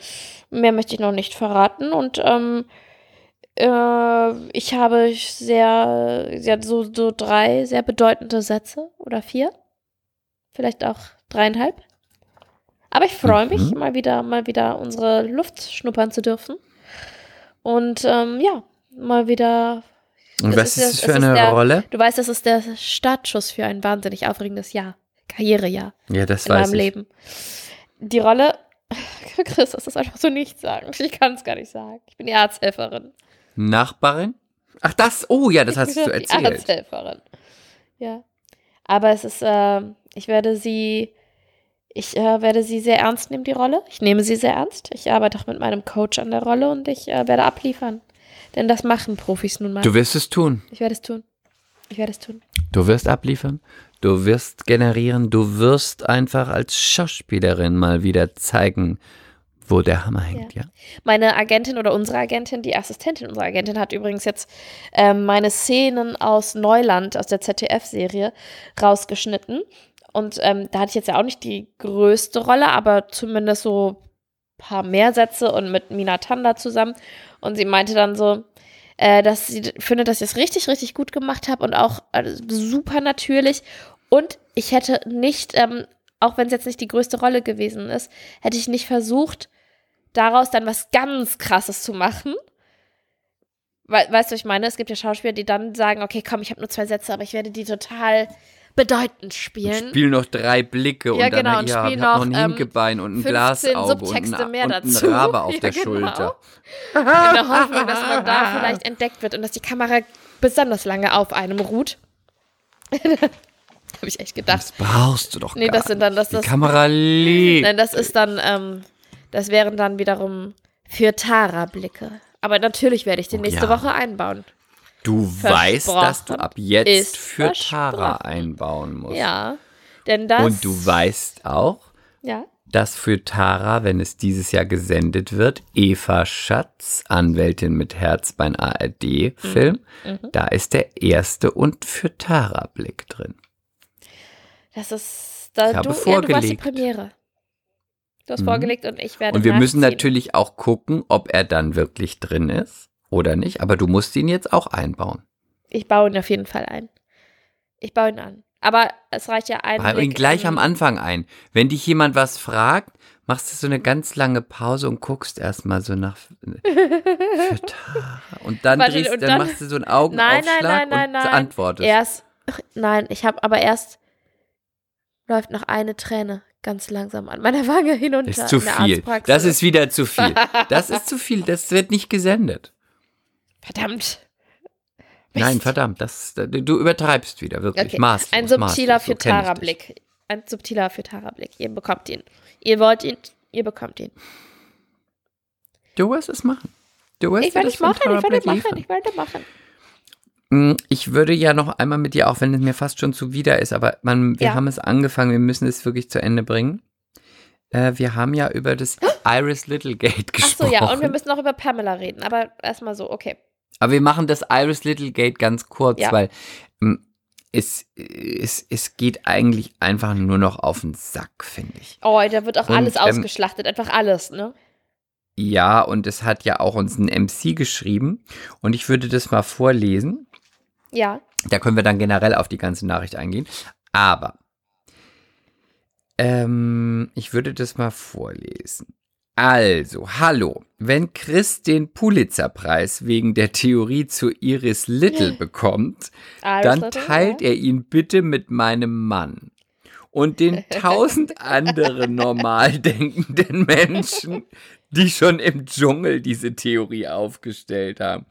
Mehr möchte ich noch nicht verraten. Und ähm, äh, ich habe sehr, sehr so, so drei sehr bedeutende Sätze oder vier. Vielleicht auch dreieinhalb. Aber ich freue mich, Mhm. mal wieder, mal wieder unsere Luft schnuppern zu dürfen. Und ähm, ja, mal wieder. Und was ist es für eine der- Rolle? Du weißt, das ist der Startschuss für ein wahnsinnig aufregendes Jahr. Karrierejahr Ja, das in weiß meinem ich. Leben. Die Rolle, Chris, das ist einfach so nicht sagen. Ich kann es gar nicht sagen. Ich bin die Arzthelferin. Nachbarin? Ach, das, oh ja, das hast du Die erzählt. Arzthelferin. Ja. Aber es ist, äh, ich werde sie, ich äh, werde sie sehr ernst nehmen, die Rolle. Ich nehme sie sehr ernst. Ich arbeite auch mit meinem Coach an der Rolle und ich äh, werde abliefern. Denn das machen Profis nun mal. Du wirst es tun. ich werde es tun. Ich werde es tun. Du wirst abliefern. Du wirst generieren. Du wirst einfach als Schauspielerin mal wieder zeigen, wo der Hammer hängt, ja? Meine Agentin oder unsere Agentin, die Assistentin unserer Agentin, hat übrigens jetzt ähm, meine Szenen aus Neuland, aus der ZDF-Serie, rausgeschnitten. Und ähm, da hatte ich jetzt ja auch nicht die größte Rolle, aber zumindest so ein paar mehr Sätze und mit Mina Tanda zusammen. Und sie meinte dann so, äh, dass sie findet, dass ich es richtig, richtig gut gemacht habe und auch äh, super natürlich. Und ich hätte nicht, ähm, auch wenn es jetzt nicht die größte Rolle gewesen ist, hätte ich nicht versucht, daraus dann was ganz Krasses zu machen. We weißt du, ich meine? Es gibt ja Schauspieler, die dann sagen, okay, komm, ich habe nur zwei Sätze, aber ich werde die total bedeutend spielen. Spiel noch drei Blicke Ja, und dann genau, und ja, spiel noch, noch ein ähm, Hinkebein und ein 15 Glasauge und, Subtexte ein, mehr und dazu. ein Rabe auf Ja, der genau. Schulter. In der Hoffnung, dass man da vielleicht entdeckt wird und dass die Kamera besonders lange auf einem ruht. Habe ich echt gedacht. Das brauchst du doch Nee, gar das sind dann- das- nicht. das- Die Kamera liegt. Nein, das ist dann, ähm, das wären dann wiederum für Tara-Blicke. Aber natürlich werde ich die Oh, nächste ja. Woche einbauen. Du weißt, dass du ab jetzt für Tara einbauen musst. Ja. Denn das. Und du weißt auch, Ja. dass für Tara, wenn es dieses Jahr gesendet wird, Eva Schatz, Anwältin mit Herz beim ARD-Film, Mhm. da ist der erste und für Tara-Blick drin. Das ist. Da, Ich habe du, ja, du die vorgelegt. Premiere. Du hast Mhm. vorgelegt und ich werde. Und wir müssen natürlich auch gucken, ob er dann wirklich drin ist oder nicht. Aber du musst ihn jetzt auch einbauen. Ich baue ihn auf jeden Fall ein. Ich baue ihn an. Aber es reicht ja ein. Bau ihn gleich am Anfang ein. Wenn dich jemand was fragt, machst du so eine ganz lange Pause und guckst erstmal so nach. Und dann, Warte, drehst, und dann, dann- machst du so einen Nein, Augenaufschlag nein, nein, nein, und nein. antwortest. Erst. Nein, ich habe aber erst. Läuft noch eine Träne ganz langsam an meiner Wange hinunter. ist zu viel. Das ist wieder zu viel. Das ist zu viel. Das wird nicht gesendet. Verdammt. Nein, Mist. verdammt. Das, du übertreibst wieder, wirklich. Okay. Maßlos, Ein subtiler maßlos. So für kenn ich dich. Tara-Blick. Ein subtiler für Tara-Blick. Ihr bekommt ihn. Ihr wollt ihn, ihr bekommt ihn. Du wirst es machen. Du wirst Ich werde es machen, ich werde machen, liefern. ich werde machen. Mm, Ich würde ja noch einmal mit dir, auch wenn es mir fast schon zuwider ist, aber man, wir Ja. haben es angefangen, wir müssen es wirklich zu Ende bringen. Äh, wir haben ja über das Iris Littlegate Ach gesprochen. so, ja, und wir müssen noch über Pamela reden, aber erstmal so, okay. Aber wir machen das Iris Little Gate ganz kurz, Ja. weil ähm, es, es, es geht eigentlich einfach nur noch auf den Sack, finde ich. Oh, da wird auch Und, alles ähm, ausgeschlachtet, einfach alles, ne? Ja, und es hat ja auch uns ein MC geschrieben. Und ich würde das mal vorlesen. Ja. Da können wir dann generell auf die ganze Nachricht eingehen. Aber ähm, ich würde das mal vorlesen. Also, hallo. Wenn Chris den Pulitzerpreis wegen der Theorie zu Iris Little bekommt, Iris dann Little, teilt ja. er ihn bitte mit meinem Mann und den tausend anderen normal denkenden Menschen, die schon im Dschungel diese Theorie aufgestellt haben.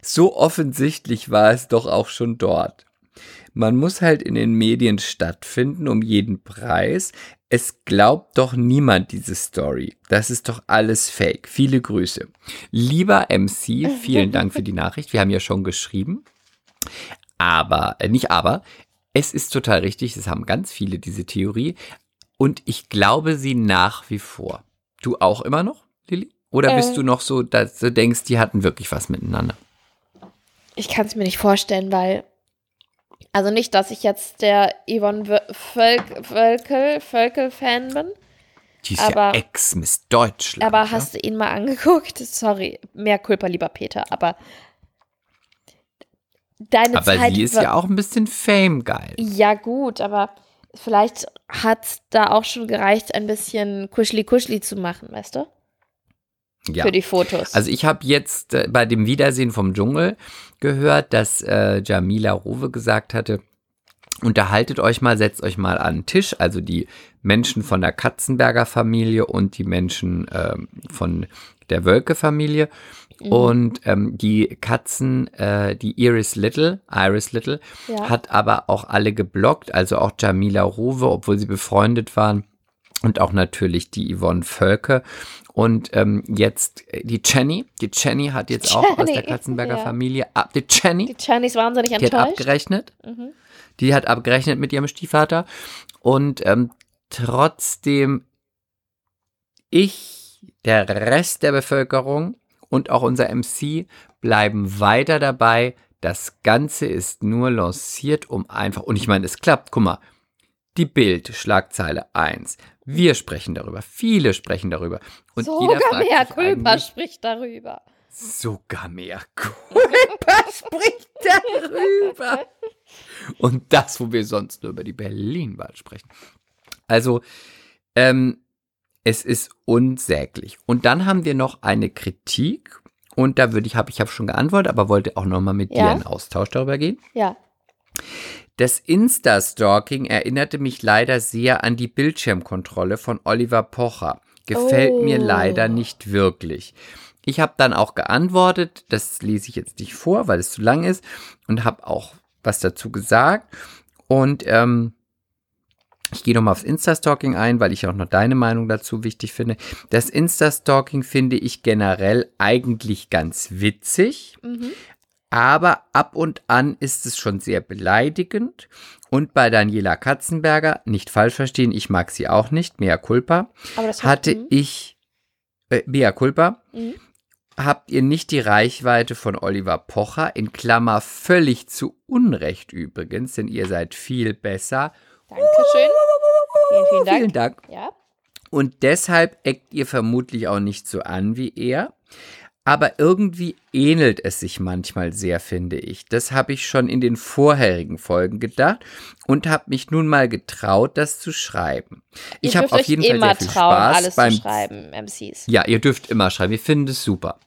So offensichtlich war es doch auch schon dort. Man muss halt in den Medien stattfinden um jeden Preis. Es glaubt doch niemand diese Story. Das ist doch alles Fake. Viele Grüße. Lieber MC, vielen Dank für die Nachricht. Wir haben ja schon geschrieben. Aber, äh, nicht aber, es ist total richtig. Es haben ganz viele diese Theorie. Und ich glaube sie nach wie vor. Du auch immer noch, Lilly? Oder bist Äh. du noch so, dass du denkst, die hatten wirklich was miteinander? Ich kann es mir nicht vorstellen, weil. Also nicht, dass ich jetzt der Yvonne Völk, Völkel, Völkel-Fan bin. Die ist Aber- ja Ex-Miss Deutschland. Aber ja? hast du ihn mal angeguckt? Sorry, mehr Kulpa, lieber Peter, aber deine Aber Zeit sie ist ja auch ein bisschen Fame geil. Ja, gut, aber vielleicht hat es da auch schon gereicht, ein bisschen Kuschli-Kuschli zu machen, weißt du? Ja. Für die Fotos. Also ich habe jetzt äh, bei dem Wiedersehen vom Dschungel gehört, dass äh, Jamila Rowe gesagt hatte, unterhaltet euch mal, setzt euch mal an den Tisch, also die Menschen von der Katzenberger Familie und die Menschen ähm, von der Wölke-Familie. Mhm. Und ähm, die Katzen, äh, die Iris Little, Iris Little, Ja. hat aber auch alle geblockt, also auch Jamila Rowe, obwohl sie befreundet waren. Und auch natürlich die Yvonne Völke. Und ähm, jetzt äh, die Jenny. Die Jenny hat jetzt auch aus der Jenny, Katzenberger ja. Familie ab. Die Jenny, die Chani ist wahnsinnig die hat enttäuscht. abgerechnet. Mhm. Die hat abgerechnet mit ihrem Stiefvater. Und ähm, trotzdem ich, der Rest der Bevölkerung und auch unser MC bleiben weiter dabei. Das Ganze ist nur lanciert, um einfach. Und ich meine, es klappt. Guck mal. Die Bild, Schlagzeile 1. Wir sprechen darüber. Viele sprechen darüber. Und Sogar mehr Kulpa spricht darüber. Sogar mehr Culpa spricht darüber. Und das, wo wir sonst nur über die Berlin-Wahl sprechen. Also, ähm, es ist unsäglich. Und dann haben wir noch eine Kritik. Und da würde ich, habe ich habe schon geantwortet, aber wollte auch noch mal mit Ja. dir in Austausch darüber gehen. Ja. Das Insta-Stalking erinnerte mich leider sehr an die Bildschirmkontrolle von Oliver Pocher. Gefällt Oh. mir leider nicht wirklich. Ich habe dann auch geantwortet, das lese ich jetzt nicht vor, weil es zu lang ist, und habe auch was dazu gesagt. Und ähm, ich gehe nochmal aufs Insta-Stalking ein, weil ich auch noch deine Meinung dazu wichtig finde. Das Insta-Stalking finde ich generell eigentlich ganz witzig. Mhm. Aber ab und an ist es schon sehr beleidigend. Und bei Daniela Katzenberger, nicht falsch verstehen, ich mag sie auch nicht, mea culpa, hatte Mhm. ich, äh, mea culpa, Mhm. habt ihr nicht die Reichweite von Oliver Pocher, in Klammer völlig zu Unrecht übrigens, denn ihr seid viel besser. Dankeschön. Vielen, vielen Dank. Vielen Dank. Ja. Und deshalb eckt ihr vermutlich auch nicht so an wie er. Aber irgendwie ähnelt es sich manchmal sehr, finde ich. Das habe ich schon in den vorherigen Folgen gedacht und habe mich nun mal getraut, das zu schreiben. Ihr Ich habe auf jeden Fall immer sehr viel trauen, Spaß alles beim zu schreiben, MCs. ja, ihr dürft immer schreiben. Wir finden es super.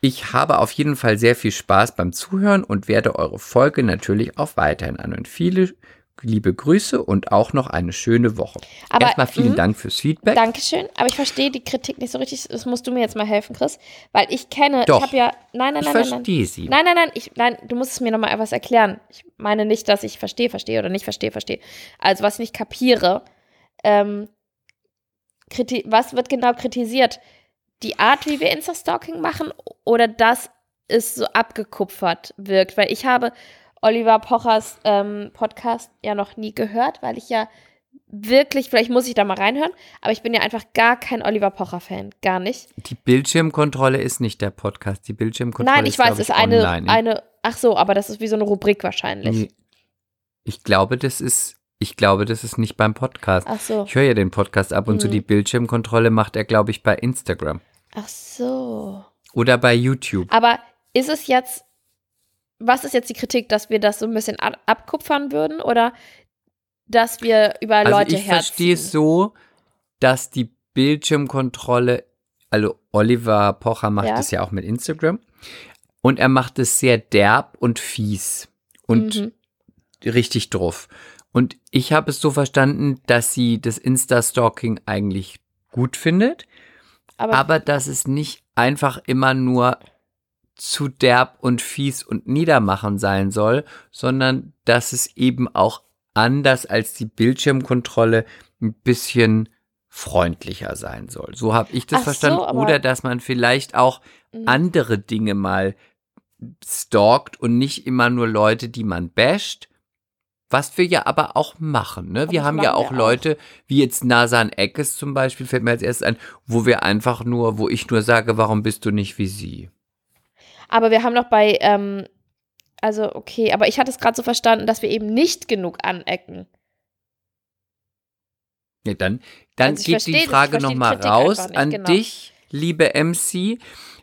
Ich habe auf jeden Fall sehr viel Spaß beim Zuhören und werde eure Folge natürlich auch weiterhin anhören. Viele liebe Grüße und auch noch eine schöne Woche. Aber, Erstmal vielen mhm. Dank fürs Feedback. Dankeschön, aber ich verstehe die Kritik nicht so richtig. Das musst du mir jetzt mal helfen, Chris. Weil ich kenne, Doch. ich habe ja. Nein, nein, ich nein, nein, nein. verstehe sie. Nein, nein, nein, ich, nein, du musst es mir nochmal etwas erklären. Ich meine nicht, dass ich verstehe, verstehe oder nicht verstehe, verstehe. Also, was ich nicht kapiere, ähm, kriti was wird genau kritisiert? Die Art, wie wir Insta-Stalking machen oder dass es so abgekupfert wirkt? Weil ich habe Oliver Pochers ähm, Podcast ja noch nie gehört, weil ich ja wirklich, vielleicht muss ich da mal reinhören, aber ich bin ja einfach gar kein Oliver Pocher-Fan. Gar nicht. Die Bildschirmkontrolle ist nicht der Podcast. Die Bildschirmkontrolle Nein, ich ist, weiß, es ist eine, online. eine, ach so, aber das ist wie so eine Rubrik wahrscheinlich. Ich glaube, das ist, ich glaube, das ist nicht beim Podcast. Ach so. Ich höre ja den Podcast ab und zu. Mhm. Die Bildschirmkontrolle macht er, glaube ich, bei Instagram Ach so. oder bei YouTube. Aber ist es jetzt, was ist jetzt die Kritik, dass wir das so ein bisschen ab abkupfern würden oder dass wir über Also Leute ich verstehe es so, dass die Bildschirmkontrolle, also Oliver Pocher macht Ja. das ja auch mit Instagram und er macht es sehr derb und fies und Mhm. richtig drauf. Und ich habe es so verstanden, dass sie das Insta-Stalking eigentlich gut findet, Aber, aber dass es nicht einfach immer nur zu derb und fies und niedermachen sein soll, sondern dass es eben auch anders als die Bildschirmkontrolle ein bisschen freundlicher sein soll. So habe ich das Ach so, verstanden. aber- Oder dass man vielleicht auch Mhm. andere Dinge mal stalkt und nicht immer nur Leute, die man basht. Was wir ja aber auch machen, ne? Wir haben ja auch auch. Leute, wie jetzt Nasan Eckes zum Beispiel, fällt mir als erstes ein, wo wir einfach nur, wo ich nur sage, warum bist du nicht wie sie? Aber wir haben noch bei, ähm, also okay, aber ich hatte es gerade so verstanden, dass wir eben nicht genug anecken. Ja, dann, dann Also geht verstehe die Frage nochmal raus nicht, an genau. dich, liebe MC.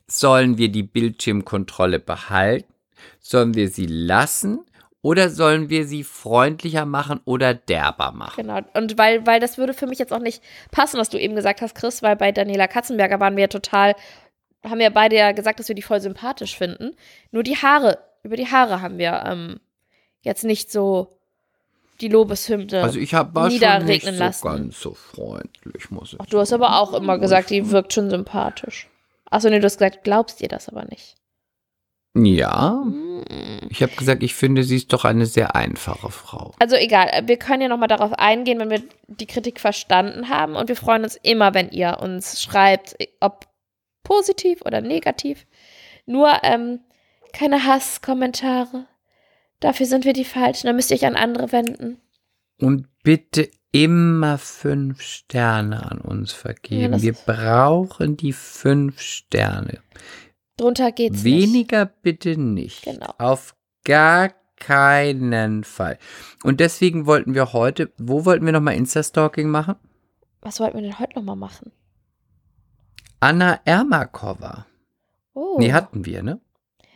Sollen wir die Bildschirmkontrolle behalten? Sollen wir sie lassen? Oder sollen wir sie freundlicher machen oder derber machen? Genau. Und weil, weil das würde für mich jetzt auch nicht passen, was du eben gesagt hast, Chris, weil bei Daniela Katzenberger waren wir ja total, haben wir beide ja gesagt, dass wir die voll sympathisch finden. Nur die Haare, über die Haare haben wir ähm, jetzt nicht so die Lobeshymne. Also ich habe war schon nicht so ganz so freundlich, muss ich Ach, du hast aber auch immer gesagt, die wirkt schon sympathisch. Achso, nee, du hast gesagt, glaubst dir das aber nicht. Ja, Hm. ich habe gesagt, ich finde, sie ist doch eine sehr einfache Frau. Also egal, wir können ja nochmal darauf eingehen, wenn wir die Kritik verstanden haben. Und wir freuen uns immer, wenn ihr uns schreibt, ob positiv oder negativ. Nur ähm, keine Hasskommentare. Dafür sind wir die Falschen. Da müsst ihr euch an andere wenden. Und bitte immer fünf Sterne an uns Ja, vergeben. das Wir brauchen die fünf Sterne. Drunter geht's nicht. Weniger bitte nicht. Genau. Auf gar keinen Fall. Und deswegen wollten wir heute, wo wollten wir nochmal Insta-Stalking machen? Was wollten wir denn heute nochmal machen? Anna Ermakova. Oh. Nee, hatten wir, ne?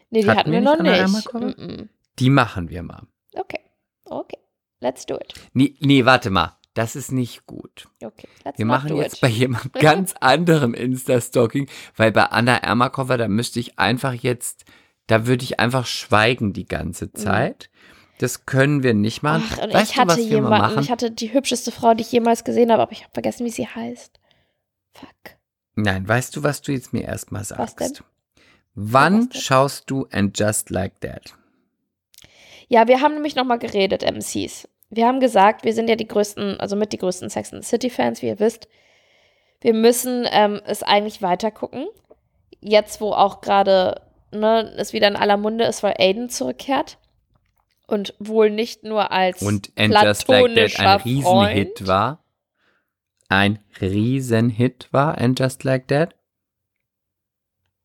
nee, die hatten hatten wir noch nicht nicht. Ermakova? Mm-mm. Die machen wir mal. Okay. Okay. Let's do it. Nee, nee, warte mal. Das ist nicht gut. Okay. Let's Wir machen jetzt it. bei jemand ganz anderem Insta-Stalking, weil bei Anna Ermakova, da müsste ich einfach jetzt, da würde ich einfach schweigen die ganze Zeit. Das können wir nicht machen. Mhm. Ach, und weißt ich du, was hatte wir mal jemanden, machen? ich hatte die hübscheste Frau, die ich jemals gesehen habe, aber ich habe vergessen, wie sie heißt. Fuck. Nein, weißt du, was du jetzt mir erstmal sagst? Wann schaust du And Just Like That? Ja, wir haben nämlich nochmal geredet, MCs. Wir haben gesagt, wir sind ja die größten, also mit die größten Sex and the City Fans, wie ihr wisst. Wir müssen ähm, es eigentlich weiter gucken. Jetzt, wo auch gerade ne, es wieder in aller Munde ist, weil Aiden zurückkehrt. Und wohl nicht nur als Und And Just Like That ein Riesenhit Freund. war. Ein Riesenhit war And Just Like That.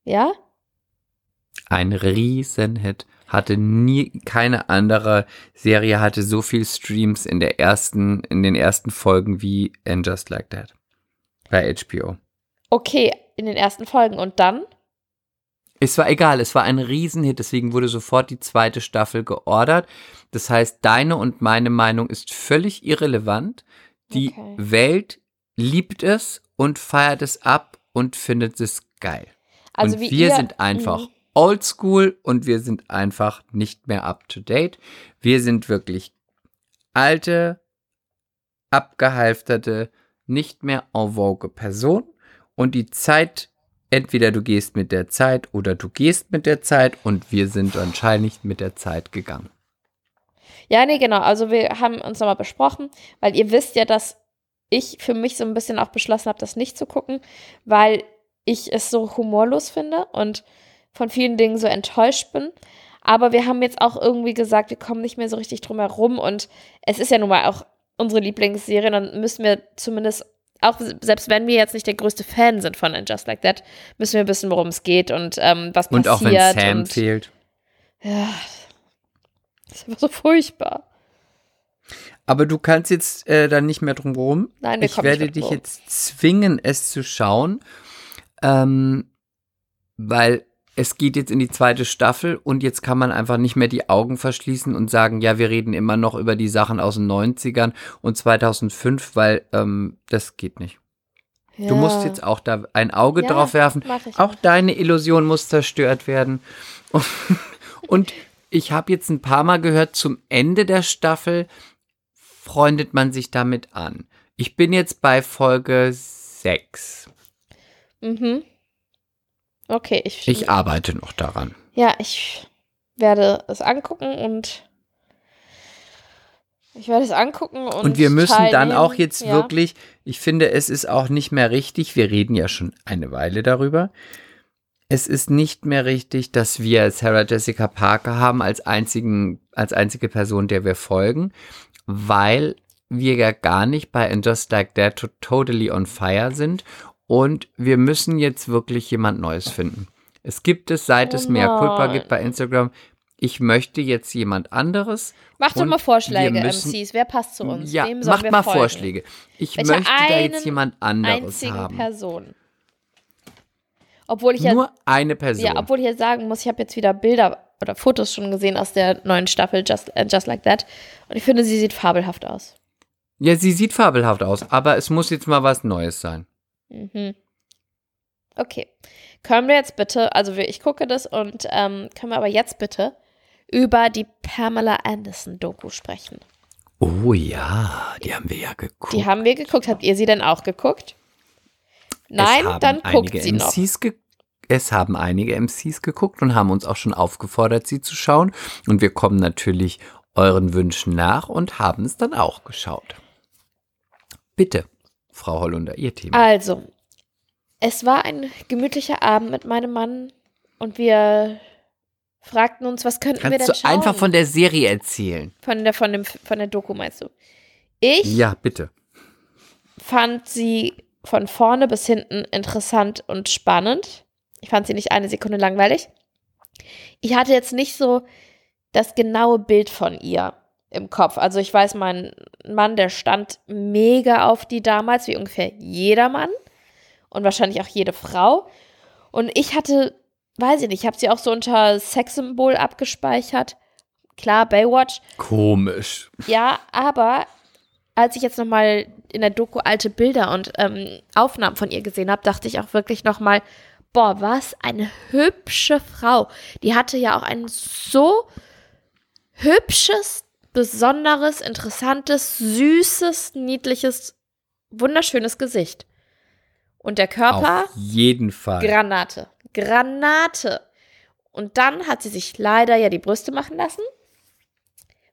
Ja? Ein Riesenhit. Hatte nie, keine andere Serie hatte so viel Streams in der ersten, in den ersten Folgen wie And Just Like That. Bei HBO. Okay, in den ersten Folgen. Und dann? Es war egal, es war ein Riesenhit, deswegen wurde sofort die zweite Staffel geordert. Das heißt, deine und meine Meinung ist völlig irrelevant. Die Okay. Welt liebt es und feiert es ab und findet es geil. Also und wir ihr, sind einfach Mhm. oldschool und wir sind einfach nicht mehr up to date. Wir sind wirklich alte, abgehalfterte, nicht mehr en vogue Person und die Zeit, entweder du gehst mit der Zeit oder du gehst mit der Zeit und wir sind wahrscheinlich mit der Zeit gegangen. Ja, nee, genau. Also wir haben uns nochmal besprochen, weil ihr wisst ja, dass ich für mich so ein bisschen auch beschlossen habe, das nicht zu gucken, weil ich es so humorlos finde und von vielen Dingen so enttäuscht bin. Aber wir haben jetzt auch irgendwie gesagt, wir kommen nicht mehr so richtig drum herum und es ist ja nun mal auch unsere Lieblingsserie, dann müssen wir zumindest, auch selbst wenn wir jetzt nicht der größte Fan sind von And Just Like That, müssen wir wissen, worum es geht und ähm, was Und passiert. auch wenn Sam und, fehlt. Ja, das ist einfach so furchtbar. Aber du kannst jetzt äh, dann nicht mehr drum rum. Nein, wir ich nicht werde dich rum. jetzt zwingen, es zu schauen, ähm, weil es geht jetzt in die zweite Staffel und jetzt kann man einfach nicht mehr die Augen verschließen und sagen, ja, wir reden immer noch über die Sachen aus den 90ern und 2005, weil ähm, das geht nicht. Ja. Du musst jetzt auch da ein Auge Ja, drauf werfen. Auch deine Illusion muss zerstört werden. Und, und ich habe jetzt ein paar Mal gehört, zum Ende der Staffel freundet man sich damit an. Ich bin jetzt bei Folge 6. Mhm. Okay, ich, Ich arbeite noch daran. ja, ich werde es angucken und ich werde es angucken und Und wir müssen dann teilnehmen. auch jetzt ja. wirklich, ich finde, es ist auch nicht mehr richtig, wir reden ja schon eine Weile darüber. Es ist nicht mehr richtig, dass wir Sarah Jessica Parker haben als einzigen, als einzige Person, der wir folgen, weil wir ja gar nicht bei And Just Like That to Totally on Fire sind und wir müssen jetzt wirklich jemand Neues finden. Es gibt es, seit Oh es mehr Culpa nein. gibt bei Instagram. Ich möchte jetzt jemand anderes. Mach doch mal Vorschläge, müssen- MCs. Wer passt zu uns? Ja, macht mal folgen? Vorschläge. Ich Welche möchte da jetzt jemand anderes haben. Person. Obwohl ich ja, Nur eine Person. ja, obwohl ich ja sagen muss, ich habe jetzt wieder Bilder oder Fotos schon gesehen aus der neuen Staffel Just, äh, Just Like That und ich finde, sie sieht fabelhaft aus. ja, sie sieht fabelhaft aus, aber es muss jetzt mal was Neues sein. Mhm. Okay. Können wir jetzt bitte, also ich gucke das und ähm, können wir aber jetzt bitte über die Pamela Anderson Doku sprechen. Oh ja, die haben wir ja geguckt. Die haben wir geguckt. Habt ihr sie denn auch geguckt? Nein, dann guckt sie noch. MCs ge es haben einige MCs geguckt und haben uns auch schon aufgefordert, sie zu schauen. Und wir kommen natürlich euren Wünschen nach und haben es dann auch geschaut. Bitte, Frau Hollunder, Ihr Thema. Also, es war ein gemütlicher Abend mit meinem Mann und wir fragten uns, was könnten wir Kannst denn du schauen? einfach von der Serie erzählen? von der von dem von der Doku meinst du? Ich Ja, bitte. fand sie von vorne bis hinten interessant und spannend. Ich fand sie nicht eine Sekunde langweilig. Ich hatte jetzt nicht so das genaue Bild von ihr im Kopf. Also ich weiß, mein Mann, der stand mega auf die damals, wie ungefähr jeder Mann und wahrscheinlich auch jede Frau. Und ich hatte, weiß ich nicht, ich habe sie auch so unter Sexsymbol abgespeichert. Klar, Baywatch, Komisch. ja, aber als ich jetzt nochmal in der Doku alte Bilder und ähm, Aufnahmen von ihr gesehen habe, dachte ich auch wirklich nochmal, boah, was eine hübsche Frau. Die hatte ja auch ein so hübsches, besonderes, interessantes, süßes, niedliches, wunderschönes Gesicht. Und der Körper, Auf jeden Fall. Granate. Granate. Und dann hat sie sich leider ja die Brüste machen lassen.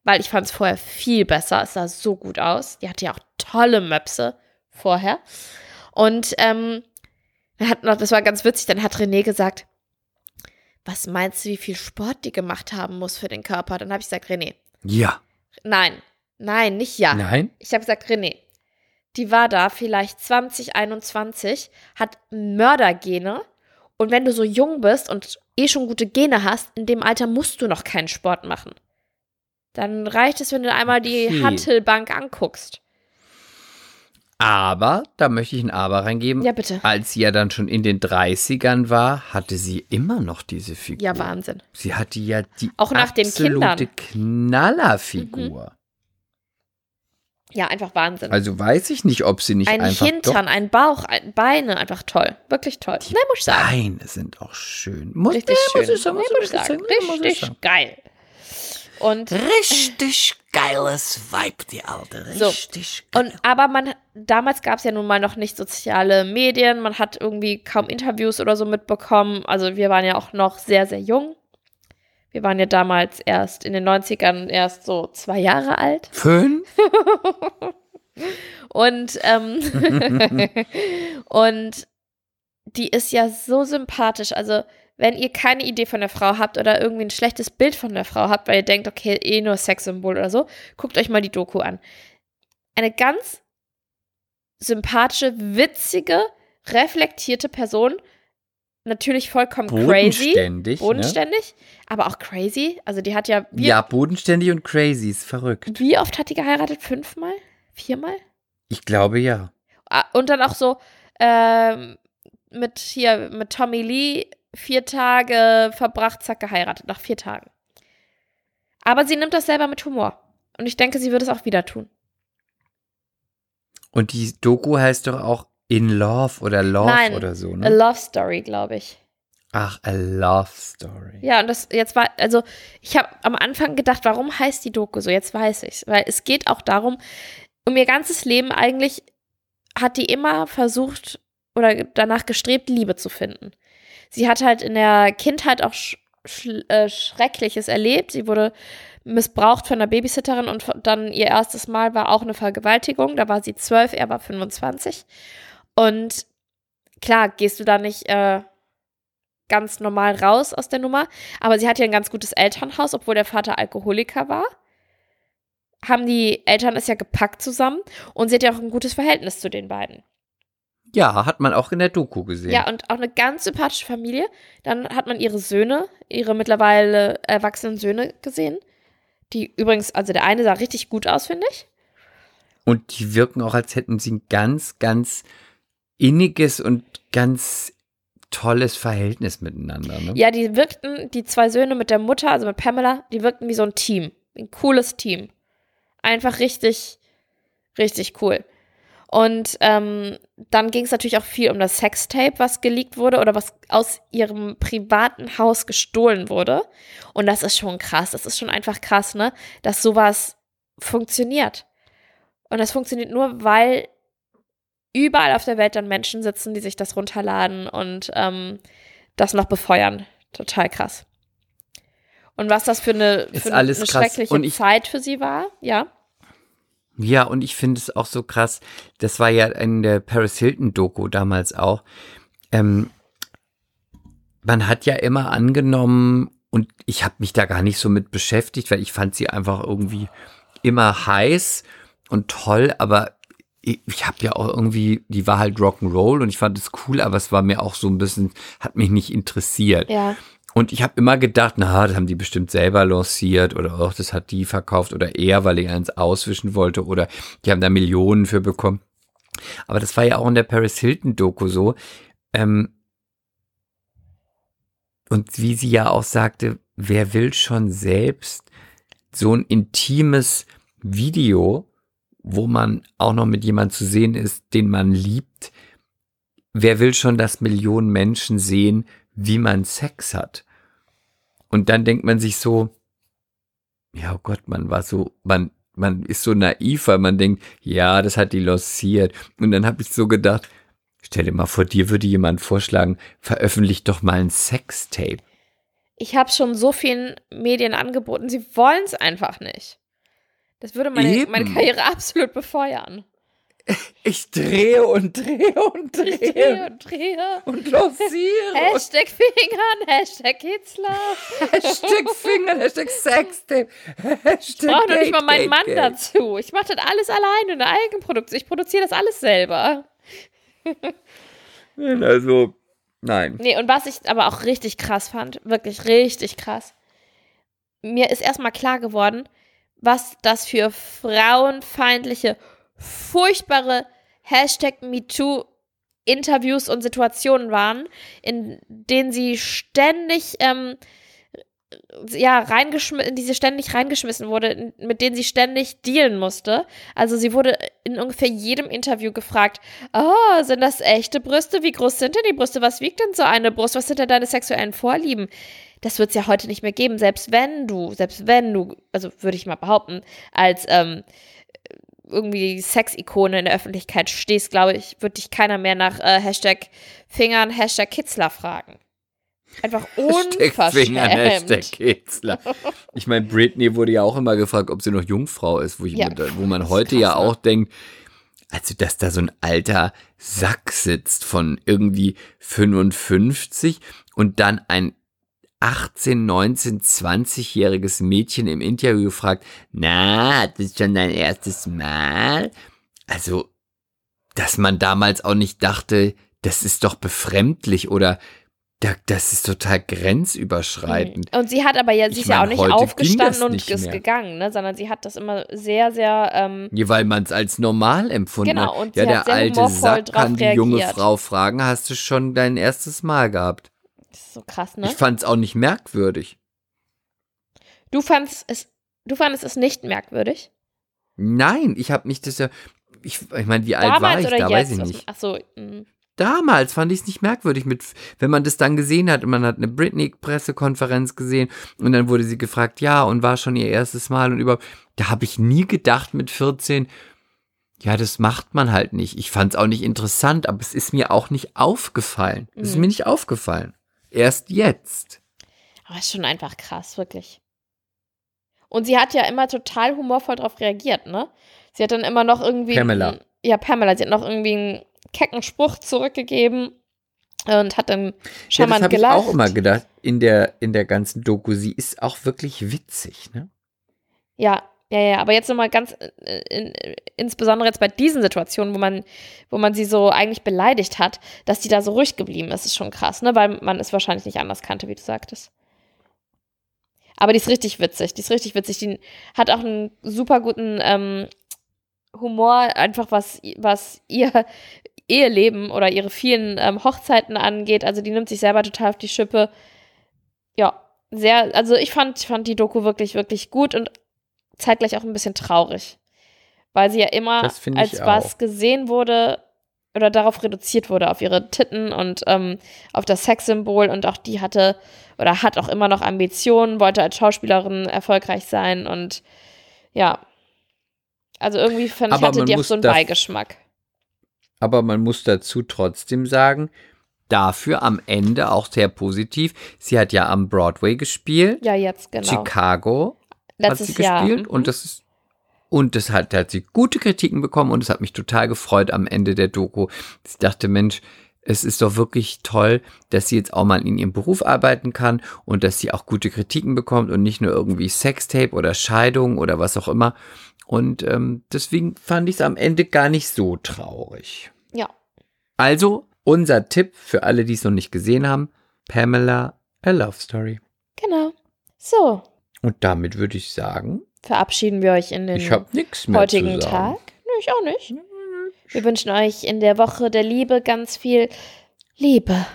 Weil ich fand es vorher viel besser. Es sah so gut aus. Die hatte ja auch tolle Möpse vorher. Und ähm, dann hat noch, das war ganz witzig, dann hat René gesagt, was meinst du, wie viel Sport die gemacht haben muss für den Körper? Dann habe ich gesagt, René, Ja. nein, nein, nicht ja. Nein? Ich habe gesagt, René, die war da vielleicht 2021, hat Mördergene. Und wenn du so jung bist und eh schon gute Gene hast, in dem Alter musst du noch keinen Sport machen. Dann reicht es, wenn du einmal die Okay. Hantelbank anguckst. Aber, da möchte ich ein Aber reingeben. Ja, bitte. Als sie ja dann schon in den 30ern war, hatte sie immer noch diese Figur. Ja, Wahnsinn. Sie hatte ja die Auch nach absolute. Knallerfigur. Ja, einfach Wahnsinn. Also weiß ich nicht, ob sie nicht ein einfach Hintern, ein Bauch, ein Beine, einfach toll. Wirklich toll. doch, Ne, muss ich sagen. Beine sind auch schön. Muss, Richtig nee, schön. Muss ich sagen, Nee, muss muss ich ich sagen. sagen, Richtig geil. Und Richtig geiles Vibe, die alte. So. Richtig geil. Und aber man, damals gab es ja nun mal noch nicht soziale Medien, man hat irgendwie kaum Interviews oder so mitbekommen. Also wir waren ja auch noch sehr, sehr jung. Wir waren ja damals erst in den 90ern erst so zwei Jahre alt. Fünf? Und, ähm, und die ist ja so sympathisch. Also, wenn ihr keine Idee von der Frau habt oder irgendwie ein schlechtes Bild von der Frau habt, weil ihr denkt, okay, eh nur Sexsymbol oder so, guckt euch mal die Doku an. eine ganz sympathische, witzige, reflektierte Person. Natürlich vollkommen crazy. Bodenständig. Bodenständig, aber auch crazy. Also die hat ja. Ne? Ja, bodenständig und crazy ist verrückt. wie oft hat die geheiratet? Fünfmal? Viermal? Ich glaube ja. Ah, Und dann auch so ähm, mit hier, mit Tommy Lee vier Tage verbracht, zack, geheiratet, nach vier Tagen. Aber sie nimmt das selber mit Humor. Und ich denke, sie würde es auch wieder tun. Und die Doku heißt doch auch In Love oder Love Nein, oder so, A ne? Love Story, glaube ich. Ach, a Love Story. Ja, und das jetzt war, also ich habe am Anfang gedacht, warum heißt die Doku so? Jetzt weiß ich's. Weil es geht auch darum, um ihr ganzes Leben eigentlich hat die immer versucht oder danach gestrebt, Liebe zu finden. Sie hat halt in der Kindheit auch sch äh, Schreckliches erlebt. Sie wurde missbraucht von einer Babysitterin und dann ihr erstes Mal war auch eine Vergewaltigung. Da war sie zwölf, er war 25. Und klar, gehst du da nicht äh, ganz normal raus aus der Nummer. Aber sie hatte ja ein ganz gutes Elternhaus, obwohl der Vater Alkoholiker war. Haben die Eltern es ja gepackt zusammen und sie hat ja auch ein gutes Verhältnis zu den beiden. Ja, hat man auch in der Doku gesehen. Ja, und auch eine ganz sympathische Familie. Dann hat man ihre Söhne, ihre mittlerweile erwachsenen Söhne gesehen. Die übrigens, also der eine sah richtig gut aus, finde ich. Und die wirken auch, als hätten sie ein ganz, ganz inniges und ganz tolles Verhältnis miteinander. Ne? Ja, die wirkten, die zwei Söhne mit der Mutter, also mit Pamela, die wirkten wie so ein Team. Ein cooles Team. Einfach richtig, richtig cool. Und ähm, dann ging es natürlich auch viel um das Sextape, was geleakt wurde oder was aus ihrem privaten Haus gestohlen wurde. Und das ist schon krass. Das ist schon einfach krass, ne? Dass sowas funktioniert. Und das funktioniert nur, weil überall auf der Welt dann Menschen sitzen, die sich das runterladen und ähm, das noch befeuern. Total krass. Und was das für eine, für eine schreckliche ich- Zeit für sie war, ja. Ja, und ich finde es auch so krass. Das war ja in der Paris Hilton Doku damals auch. Ähm, man hat ja immer angenommen, und ich habe mich da gar nicht so mit beschäftigt, weil ich fand sie einfach irgendwie immer heiß und toll, aber ich, ich habe ja auch irgendwie, die war halt Rock'n'Roll und ich fand es cool, aber es war mir auch so ein bisschen, hat mich nicht interessiert. Ja. Und ich habe immer gedacht, na, das haben die bestimmt selber lanciert oder auch das hat die verkauft oder er, weil er eins auswischen wollte oder die haben da Millionen für bekommen. Aber das war ja auch in der Paris Hilton Doku so. Ähm, und wie sie ja auch sagte, wer will schon selbst so ein intimes Video, wo man auch noch mit jemand zu sehen ist, den man liebt, wer will schon, dass Millionen Menschen sehen, wie man Sex hat? Und dann denkt man sich so, ja, oh Gott, man war so, man, man ist so naiv, weil man denkt, ja, das hat die lanciert. Und dann habe ich so gedacht, stell dir mal vor, dir würde jemand vorschlagen, veröffentlich doch mal ein Sextape. Ich habe schon so vielen Medien angeboten, sie wollen es einfach nicht. Das würde meine, Eben. meine Karriere absolut befeuern. Ich drehe und drehe und Ich drehe und drehe. und lanciere. Hashtag Fingern, Hashtag Kitzler. Hashtag Finger, Hashtag Sextape, Hashtag Ich brauche noch nicht mal meinen Mann Gate, Gate. dazu. Ich mache das alles alleine in der Eigenproduktion. Ich produziere das alles selber. Also, nein. Nee, und was ich aber auch richtig krass fand, wirklich richtig krass, mir ist erstmal klar geworden, was das für frauenfeindliche, furchtbare Hashtag MeToo Interviews und Situationen waren, in denen sie ständig ähm, ja, reingeschmissen, in die sie ständig reingeschmissen wurde, mit denen sie ständig dealen musste. Also sie wurde in ungefähr jedem Interview gefragt, oh, sind das echte Brüste? Wie groß sind denn die Brüste? Was wiegt denn so eine Brust? Was sind denn deine sexuellen Vorlieben? Das wird es ja heute nicht mehr geben, selbst wenn du, selbst wenn du, also würde ich mal behaupten, als ähm, irgendwie Sexikone in der Öffentlichkeit stehst, glaube ich, wird dich keiner mehr nach äh, Hashtag Fingern, Hashtag Kitzler fragen. Einfach Hashtag Finger, Hashtag unverschämt. Kitzler. Ich meine, Britney wurde ja auch immer gefragt, ob sie noch Jungfrau ist, wo, Ja. mir, wo man heute krass, ja ne? auch denkt, also dass da so ein alter Sack sitzt von irgendwie 55 und dann ein 18, 19, 20-jähriges Mädchen im Interview gefragt, na, das ist schon dein erstes Mal? Also, dass man damals auch nicht dachte, das ist doch befremdlich oder das ist total grenzüberschreitend. Und sie hat aber ja, sie ist ja auch nicht aufgestanden und ist gegangen, ne? sondern sie hat das immer sehr, sehr. Ähm, ja, weil man es als normal empfunden genau, hat. Und ja, der alte Sack kann die junge Frau fragen: Hast du schon dein erstes Mal gehabt? Das ist so krass, ne? Ich fand es auch nicht merkwürdig. Du fandest es, du fandest es nicht merkwürdig? Nein, ich habe mich das ja. Ich, ich meine, wie alt war ich da? Jetzt? Weiß ich nicht. Ach so. Mh. Damals fand ich es nicht merkwürdig, mit, wenn man das dann gesehen hat und man hat eine Britney-Pressekonferenz gesehen und dann wurde sie gefragt, ja, und war schon ihr erstes Mal und überhaupt. Da habe ich nie gedacht mit 14, ja, das macht man halt nicht. Ich fand es auch nicht interessant, aber es ist mir auch nicht aufgefallen. Es ist mhm. mir nicht aufgefallen. Erst jetzt. Aber es ist schon einfach krass, wirklich. Und sie hat ja immer total humorvoll darauf reagiert, ne? Sie hat dann immer noch irgendwie. Pamela. ja, Pamela. Sie hat noch irgendwie einen kecken Spruch zurückgegeben und hat dann charmant ja, das gelacht. Ich auch immer gedacht, in der, in der ganzen Doku, sie ist auch wirklich witzig, ne? Ja, ja, ja, aber jetzt nochmal ganz, äh, in, insbesondere jetzt bei diesen Situationen, wo man, wo man sie so eigentlich beleidigt hat, dass die da so ruhig geblieben ist, ist schon krass, ne? Weil man es wahrscheinlich nicht anders kannte, wie du sagtest. Aber die ist richtig witzig, die ist richtig witzig. Die hat auch einen super guten ähm, Humor, einfach was, was ihr Eheleben oder ihre vielen ähm, Hochzeiten angeht. Also die nimmt sich selber total auf die Schippe. Ja, sehr, also ich fand, fand die Doku wirklich, wirklich gut und zeitgleich auch ein bisschen traurig. Weil sie ja immer als was gesehen wurde oder darauf reduziert wurde, auf ihre Titten und ähm, auf das Sexsymbol. Und auch die hatte oder hat auch immer noch Ambitionen, wollte als Schauspielerin erfolgreich sein und ja. Also irgendwie fand hatte die auch so einen Beigeschmack. Aber man muss dazu trotzdem sagen, dafür am Ende auch sehr positiv. Sie hat ja am Broadway gespielt. Ja, jetzt genau. Chicago Letztes hat sie Jahr. gespielt mhm. und das ist und das hat, da hat sie gute Kritiken bekommen und es hat mich total gefreut am Ende der Doku. Ich dachte, Mensch, es ist doch wirklich toll, dass sie jetzt auch mal in ihrem Beruf arbeiten kann und dass sie auch gute Kritiken bekommt und nicht nur irgendwie Sextape oder Scheidung oder was auch immer. Und ähm, deswegen fand ich es am Ende gar nicht so traurig. Ja. Also, unser Tipp für alle, die es noch nicht gesehen haben: Pamela, A Love Story. Genau. So. Und damit würde ich sagen, verabschieden wir euch in den ich heutigen Tag. Nö, ich auch nicht. Wir wünschen euch in der Woche der Liebe ganz viel Liebe.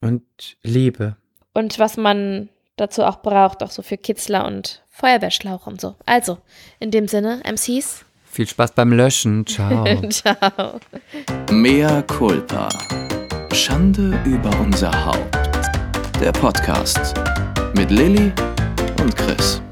Und Liebe. Und was man dazu auch braucht, auch so für Kitzler und Feuerwehrschlauch und so. Also, in dem Sinne, MCs. Viel Spaß beim Löschen. Ciao. Ciao. Mea culpa. Schande über unser Haupt. Der Podcast mit Lilly und Chris.